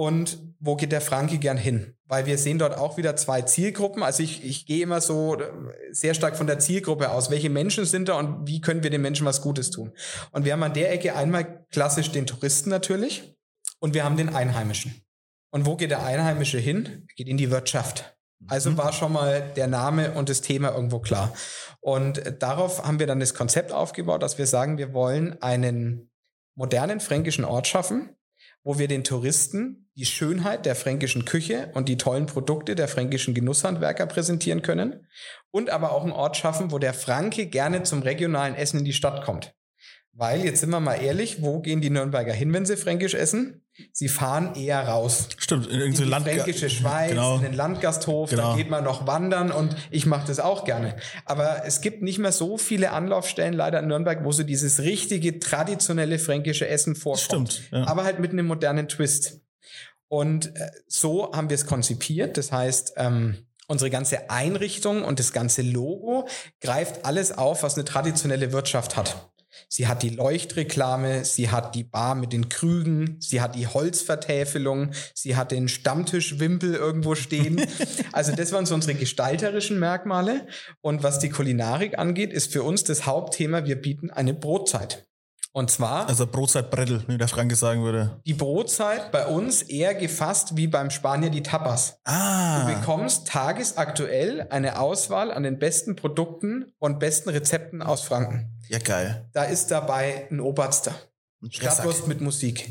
Und wo geht der Franke gern hin? Weil wir sehen dort auch wieder zwei Zielgruppen. Also ich, ich gehe immer so äh, sehr stark von der Zielgruppe aus. Welche Menschen sind da und wie können wir den Menschen was Gutes tun? Und wir haben an der Ecke einmal klassisch den Touristen natürlich und wir haben den Einheimischen. Und wo geht der Einheimische hin? Er geht in die Wirtschaft. Also war schon mal der Name und das Thema irgendwo klar. Und darauf haben wir dann das Konzept aufgebaut, dass wir sagen, wir wollen einen modernen fränkischen Ort schaffen, wo wir den Touristen die Schönheit der fränkischen Küche und die tollen Produkte der fränkischen Genusshandwerker präsentieren können und aber auch einen Ort schaffen, wo der Franke gerne zum regionalen Essen in die Stadt kommt. Weil, jetzt sind wir mal ehrlich, wo gehen die Nürnberger hin, wenn sie Fränkisch essen? Sie fahren eher raus. Stimmt, in, In die Land fränkische Schweiz, Genau. in den Landgasthof, Genau. da geht man noch wandern und ich mache das auch gerne. Aber es gibt nicht mehr so viele Anlaufstellen leider in Nürnberg, wo so dieses richtige, traditionelle fränkische Essen vorkommt. Stimmt, ja. Aber halt mit einem modernen Twist. Und äh, so haben wir es konzipiert. Das heißt, ähm, unsere ganze Einrichtung und das ganze Logo greift alles auf, was eine traditionelle Wirtschaft hat. Sie hat die Leuchtreklame, sie hat die Bar mit den Krügen, sie hat die Holzvertäfelung, sie hat den Stammtischwimpel irgendwo stehen. also das waren so unsere gestalterischen Merkmale. Und was die Kulinarik angeht, ist für uns das Hauptthema, wir bieten eine Brotzeit. Und zwar Also Brotzeitbrettel, wie der Franke sagen würde. die Brotzeit bei uns eher gefasst wie beim Spanier die Tapas. Du Ah, bekommst tagesaktuell eine Auswahl an den besten Produkten und besten Rezepten aus Franken. ja geil. Da ist dabei ein Oberster, Ein Stadtwurst mit Musik,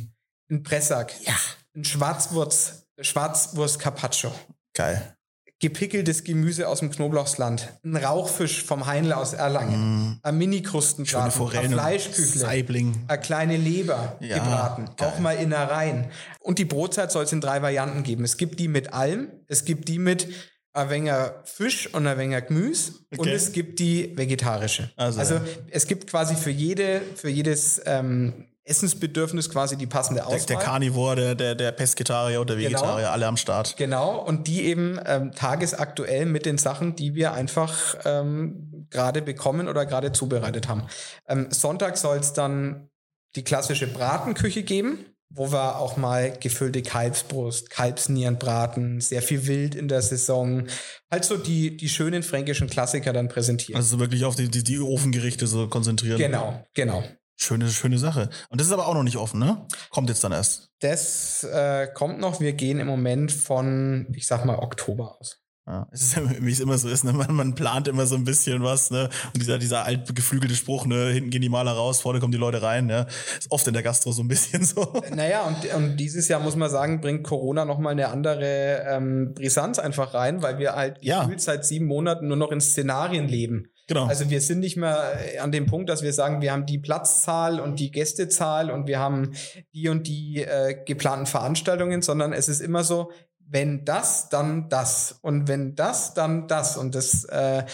ein Pressack, Ja. ein Schwarzwurz, Schwarzwurst Carpaccio, Geil. Gepickeltes Gemüse aus dem Knoblauchsland, ein Rauchfisch vom Heinle aus Erlangen, Mm, ein Mini-Krustenbraten, ein. Fleischküchle, eine kleine Leber Ja, gebraten, geil. auch mal Innereien. Und die Brotzeit soll es in drei Varianten geben. Es gibt die mit allem, es gibt die mit ein wenig Fisch und ein wenig Gemüse und Okay. es gibt die vegetarische. Also- Also, es gibt quasi für jede, für jedes ähm, Essensbedürfnis quasi die passende Der, Auswahl. der Carnivore, der, der, der Pesketarier und der Genau. Vegetarier, alle am Start. Genau, und die eben ähm, tagesaktuell mit den Sachen, die wir einfach ähm, gerade bekommen oder gerade zubereitet haben. Ähm, Sonntag soll es dann die klassische Bratenküche geben, wo wir auch mal gefüllte Kalbsbrust, Kalbsnierenbraten, sehr viel Wild in der Saison, halt so die, die schönen fränkischen Klassiker dann präsentieren. Also wirklich auf die, die, die Ofengerichte so konzentrieren. genau, genau. Schöne, schöne Sache. Und das ist aber auch noch nicht offen, ne? Kommt jetzt dann erst. Das äh, kommt noch. Wir gehen im Moment von, ich sag mal, Oktober aus. Ja, es ist ja, wie es immer so ist, ne? man, man plant immer so ein bisschen was, ne? Und dieser, dieser alt geflügelte Spruch, ne, hinten gehen die Maler raus, vorne kommen die Leute rein, ne? Ist oft in der Gastro so ein bisschen so. Naja, und, und dieses Jahr muss man sagen, bringt Corona nochmal eine andere ähm, Brisanz einfach rein, weil wir halt Ja. gefühlt seit sieben Monaten nur noch in Szenarien leben. Genau. Also wir sind nicht mehr äh, an dem Punkt, dass wir sagen, wir haben die Platzzahl und die Gästezahl und wir haben die und die äh, geplanten Veranstaltungen, sondern es ist immer so, wenn das, dann das. Und wenn das, dann das. Und das, äh,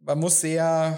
man muss sehr,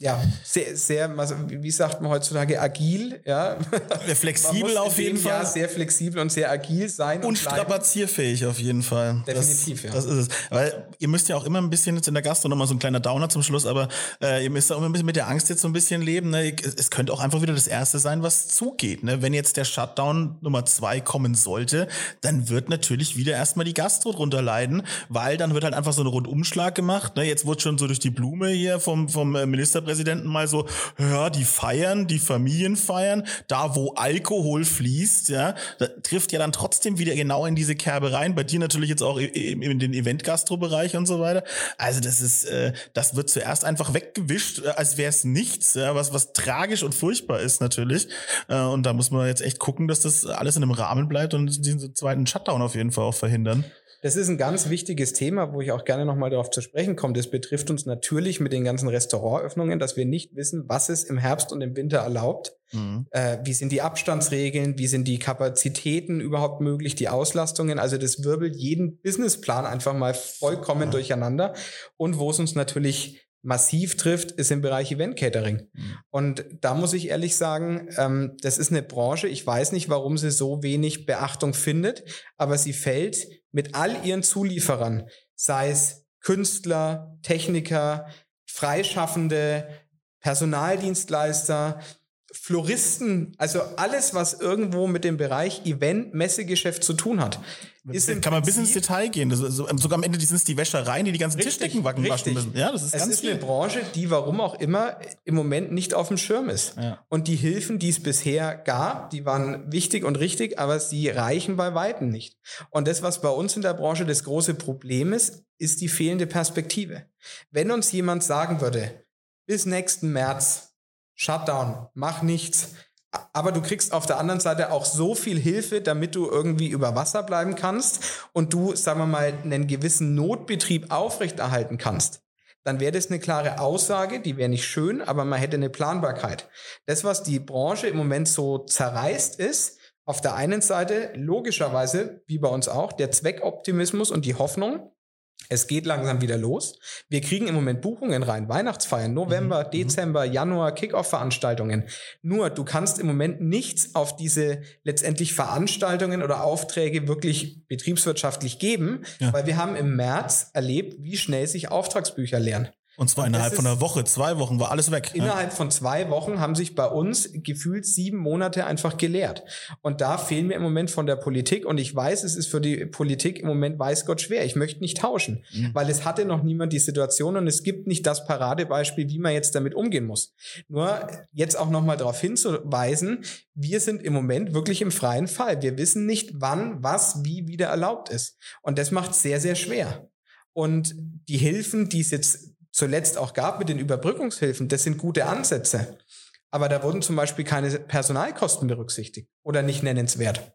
ja, sehr, sehr, wie sagt man heutzutage, agil, ja. Flexibel auf jeden dem Jahr Fall. sehr flexibel und sehr agil sein. Und bleiben. strapazierfähig auf jeden Fall. Definitiv, das, ja. Das ist es. Weil ihr müsst ja auch immer ein bisschen jetzt in der Gastro nochmal so ein kleiner Downer zum Schluss, aber äh, ihr müsst auch immer ein bisschen mit der Angst jetzt so ein bisschen leben. Ne? Es könnte auch einfach wieder das Erste sein, was zugeht. Ne? Wenn jetzt der Shutdown Nummer zwei kommen sollte, dann wird natürlich wieder erstmal die Gastro drunter leiden, weil dann wird halt einfach so ein Rundumschlag gemacht. Ne? Jetzt wurde schon so durch die Blume hier vom, vom äh, Ministerpräsidenten mal so, ja, die feiern, die Familien feiern, da wo Alkohol fließt, ja, trifft ja dann trotzdem wieder genau in diese Kerbe rein. Bei dir natürlich jetzt auch i- in den Event-Gastro-Bereich und so weiter. Also das ist, äh, das wird zuerst einfach weggewischt, äh, als wäre es nichts, ja, was, was tragisch und furchtbar ist natürlich. Äh, und da muss man jetzt echt gucken, dass das alles in einem Rahmen bleibt und diesen zweiten Shutdown auf jeden Fall auch verhindern. Das ist ein ganz wichtiges Thema, wo ich auch gerne nochmal darauf zu sprechen komme. Das betrifft uns natürlich mit den ganzen Restaurantöffnungen, dass wir nicht wissen, was es im Herbst und im Winter erlaubt. Mhm. Äh, wie sind die Abstandsregeln? Wie sind die Kapazitäten überhaupt möglich? Die Auslastungen? Also das wirbelt jeden Businessplan einfach mal vollkommen durcheinander. Und wo es uns natürlich massiv trifft, ist im Bereich Event Catering. Mhm. Und da muss ich ehrlich sagen, ähm, das ist eine Branche, ich weiß nicht, warum sie so wenig Beachtung findet, aber sie fällt mit all ihren Zulieferern, sei es Künstler, Techniker, Freischaffende, Personaldienstleister, Floristen, also alles, was irgendwo mit dem Bereich Event, Messegeschäft zu tun hat, ist Kann man bis ins Detail gehen. Das so- sogar am Ende sind es die Wäschereien, die die ganzen Richtig, Tischdecken waschen richtig. müssen. Ja, das ist es ganz ist viel. eine Branche, die warum auch immer im Moment nicht auf dem Schirm ist. Ja. Und die Hilfen, die es bisher gab, die waren wichtig und richtig, aber sie reichen bei Weitem nicht. Und das, was bei uns in der Branche das große Problem ist, ist die fehlende Perspektive. Wenn uns jemand sagen würde, bis nächsten März, Shutdown, mach nichts, aber du kriegst auf der anderen Seite auch so viel Hilfe, damit du irgendwie über Wasser bleiben kannst und du, sagen wir mal, einen gewissen Notbetrieb aufrechterhalten kannst dann wäre das eine klare Aussage, die wäre nicht schön, aber man hätte eine Planbarkeit. Das, was die Branche im Moment so zerreißt, ist, auf der einen Seite logischerweise, wie bei uns auch, der Zweckoptimismus und die Hoffnung, es geht langsam wieder los. Wir kriegen im Moment Buchungen rein, Weihnachtsfeiern, November, mhm. Dezember, Januar, Kickoff-Veranstaltungen. Nur du kannst im Moment nichts auf diese letztendlich Veranstaltungen oder Aufträge wirklich betriebswirtschaftlich geben, ja. weil wir haben im März erlebt, wie schnell sich Auftragsbücher leeren. Und zwar innerhalb von einer Woche, zwei Wochen war alles weg. Innerhalb ja. von zwei Wochen haben sich bei uns gefühlt sieben Monate einfach geleert. Und da fehlen wir im Moment von der Politik. Und ich weiß, es ist für die Politik im Moment weiß Gott schwer. Ich möchte nicht tauschen, mhm. weil es hatte noch niemand die Situation und es gibt nicht das Paradebeispiel, wie man jetzt damit umgehen muss. Nur jetzt auch nochmal darauf hinzuweisen, wir sind im Moment wirklich im freien Fall. Wir wissen nicht, wann, was, wie wieder erlaubt ist. Und das macht sehr, sehr schwer. Und die Hilfen, die es jetzt zuletzt auch gab mit den Überbrückungshilfen, das sind gute Ansätze. Aber da wurden zum Beispiel keine Personalkosten berücksichtigt oder nicht nennenswert.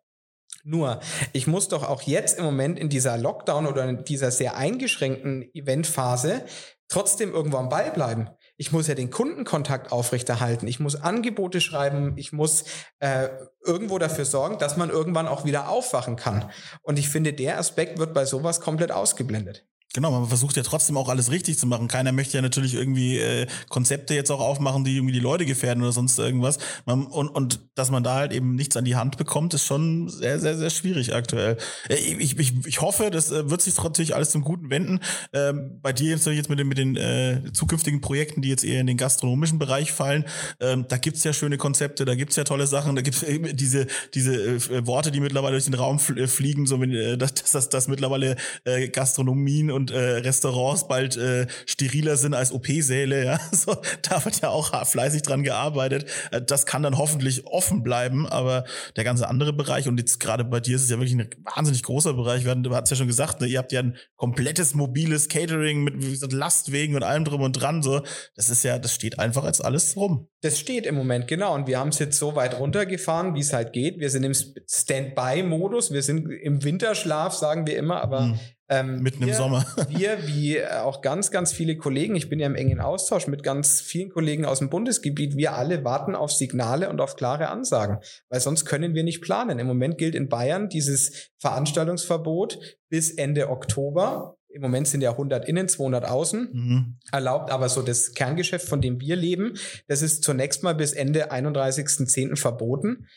Nur, ich muss doch auch jetzt im Moment in dieser Lockdown oder in dieser sehr eingeschränkten Eventphase trotzdem irgendwo am Ball bleiben. Ich muss ja den Kundenkontakt aufrechterhalten. Ich muss Angebote schreiben. Ich muss äh, irgendwo dafür sorgen, dass man irgendwann auch wieder aufwachen kann. Und ich finde, der Aspekt wird bei sowas komplett ausgeblendet. Genau, man versucht ja trotzdem auch alles richtig zu machen. Keiner möchte ja natürlich irgendwie äh, Konzepte jetzt auch aufmachen, die irgendwie die Leute gefährden oder sonst irgendwas. Man, und, und dass man da halt eben nichts an die Hand bekommt, ist schon sehr, sehr, sehr schwierig aktuell. Äh, ich, ich, ich hoffe, das äh, wird sich natürlich alles zum Guten wenden. Ähm, bei dir jetzt, jetzt mit den, mit den äh, zukünftigen Projekten, die jetzt eher in den gastronomischen Bereich fallen, ähm, da gibt's ja schöne Konzepte, da gibt's ja tolle Sachen, da gibt's diese, diese äh, Worte, die mittlerweile durch den Raum äh, fliegen, so wenn, äh, dass, dass, dass mittlerweile äh, Gastronomien und und äh, Restaurants bald äh, steriler sind als OP-Säle. Ja? So, da wird ja auch fleißig dran gearbeitet. Äh, das kann dann hoffentlich offen bleiben, aber der ganze andere Bereich und jetzt gerade bei dir ist es ja wirklich ein wahnsinnig großer Bereich. Wir hatten, du hast ja schon gesagt, ne, ihr habt ja ein komplettes mobiles Catering mit wie gesagt, Lastwegen und allem drum und dran. So, das ist ja, das steht einfach als alles rum. Das steht im Moment genau und wir haben es jetzt so weit runtergefahren, wie es halt geht. Wir sind im Standby-Modus, wir sind im Winterschlaf, sagen wir immer, aber hm. Ähm, Mitten wir, im Sommer. wir, wie äh, auch ganz, ganz viele Kollegen, ich bin ja im engen Austausch mit ganz vielen Kollegen aus dem Bundesgebiet, wir alle warten auf Signale und auf klare Ansagen, weil sonst können wir nicht planen. Im Moment gilt in Bayern dieses Veranstaltungsverbot bis Ende Oktober. Im Moment sind ja 100 innen, 200 außen. Mhm. Erlaubt aber so das Kerngeschäft, von dem wir leben, das ist zunächst mal bis Ende 31.10. verboten.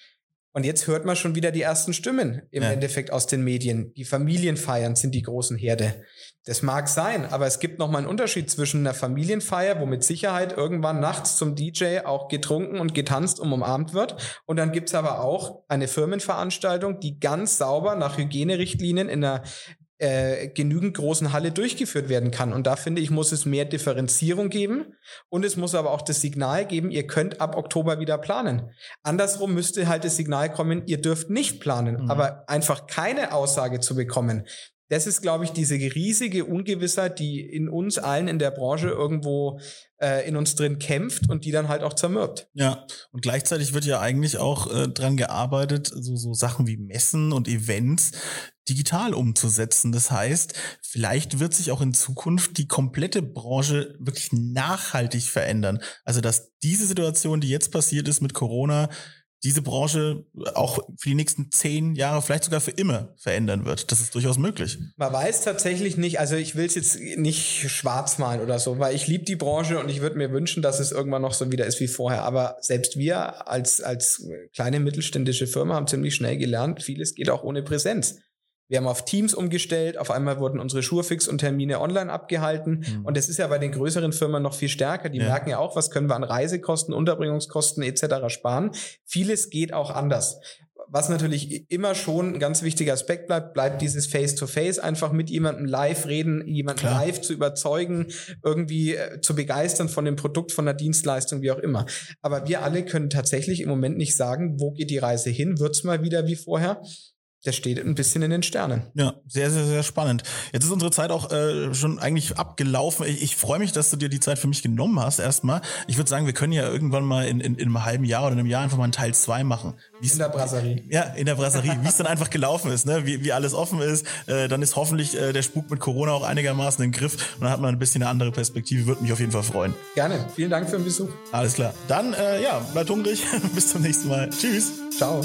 Und jetzt hört man schon wieder die ersten Stimmen im ja. Endeffekt aus den Medien. Die Familienfeiern sind die großen Herde. Das mag sein, aber es gibt noch mal einen Unterschied zwischen einer Familienfeier, wo mit Sicherheit irgendwann nachts zum DJ auch getrunken und getanzt und umarmt wird. Und dann gibt's aber auch eine Firmenveranstaltung, die ganz sauber nach Hygienerichtlinien in einer äh, genügend großen Halle durchgeführt werden kann. Und da finde ich, muss es mehr Differenzierung geben und es muss aber auch das Signal geben, ihr könnt ab Oktober wieder planen. Andersrum müsste halt das Signal kommen, ihr dürft nicht planen, mhm. aber einfach keine Aussage zu bekommen. Das ist, glaube ich, diese riesige Ungewissheit, die in uns allen in der Branche irgendwo äh, in uns drin kämpft und die dann halt auch zermürbt. Ja, und gleichzeitig wird ja eigentlich auch äh, dran gearbeitet, so, so Sachen wie Messen und Events digital umzusetzen. Das heißt, vielleicht wird sich auch in Zukunft die komplette Branche wirklich nachhaltig verändern. Also, dass diese Situation, die jetzt passiert ist mit Corona, diese Branche auch für die nächsten zehn Jahre, vielleicht sogar für immer verändern wird. Das ist durchaus möglich. Man weiß tatsächlich nicht, also ich will es jetzt nicht schwarz malen oder so, weil ich liebe die Branche und ich würde mir wünschen, dass es irgendwann noch so wieder ist wie vorher. Aber selbst wir als, als kleine mittelständische Firma haben ziemlich schnell gelernt, vieles geht auch ohne Präsenz. Wir haben auf Teams umgestellt, auf einmal wurden unsere Schurfix und Termine online abgehalten. Mhm. Und das ist ja bei den größeren Firmen noch viel stärker. Die ja. merken ja auch, was können wir an Reisekosten, Unterbringungskosten etc. sparen. Vieles geht auch anders. Was natürlich immer schon ein ganz wichtiger Aspekt bleibt, bleibt dieses Face-to-Face, -face, einfach mit jemandem live reden, jemanden Klar. live zu überzeugen, irgendwie äh, zu begeistern von dem Produkt, von der Dienstleistung, wie auch immer. Aber wir alle können tatsächlich im Moment nicht sagen, wo geht die Reise hin? Wird's mal wieder wie vorher? Der steht ein bisschen in den Sternen. Ja, sehr, sehr, sehr spannend. Jetzt ist unsere Zeit auch äh, schon eigentlich abgelaufen. Ich, ich freue mich, dass du dir die Zeit für mich genommen hast erstmal. Ich würde sagen, wir können ja irgendwann mal in, in, in einem halben Jahr oder einem Jahr einfach mal einen Teil zwei machen. Wie's, in der Brasserie. Ja, in der Brasserie. wie es dann einfach gelaufen ist, ne? wie, wie alles offen ist. Äh, dann ist hoffentlich äh, der Spuk mit Corona auch einigermaßen im Griff und dann hat man ein bisschen eine andere Perspektive. Würde mich auf jeden Fall freuen. Gerne. Vielen Dank für den Besuch. Alles klar. Dann, äh, ja, bleibt hungrig. Bis zum nächsten Mal. Tschüss. Ciao.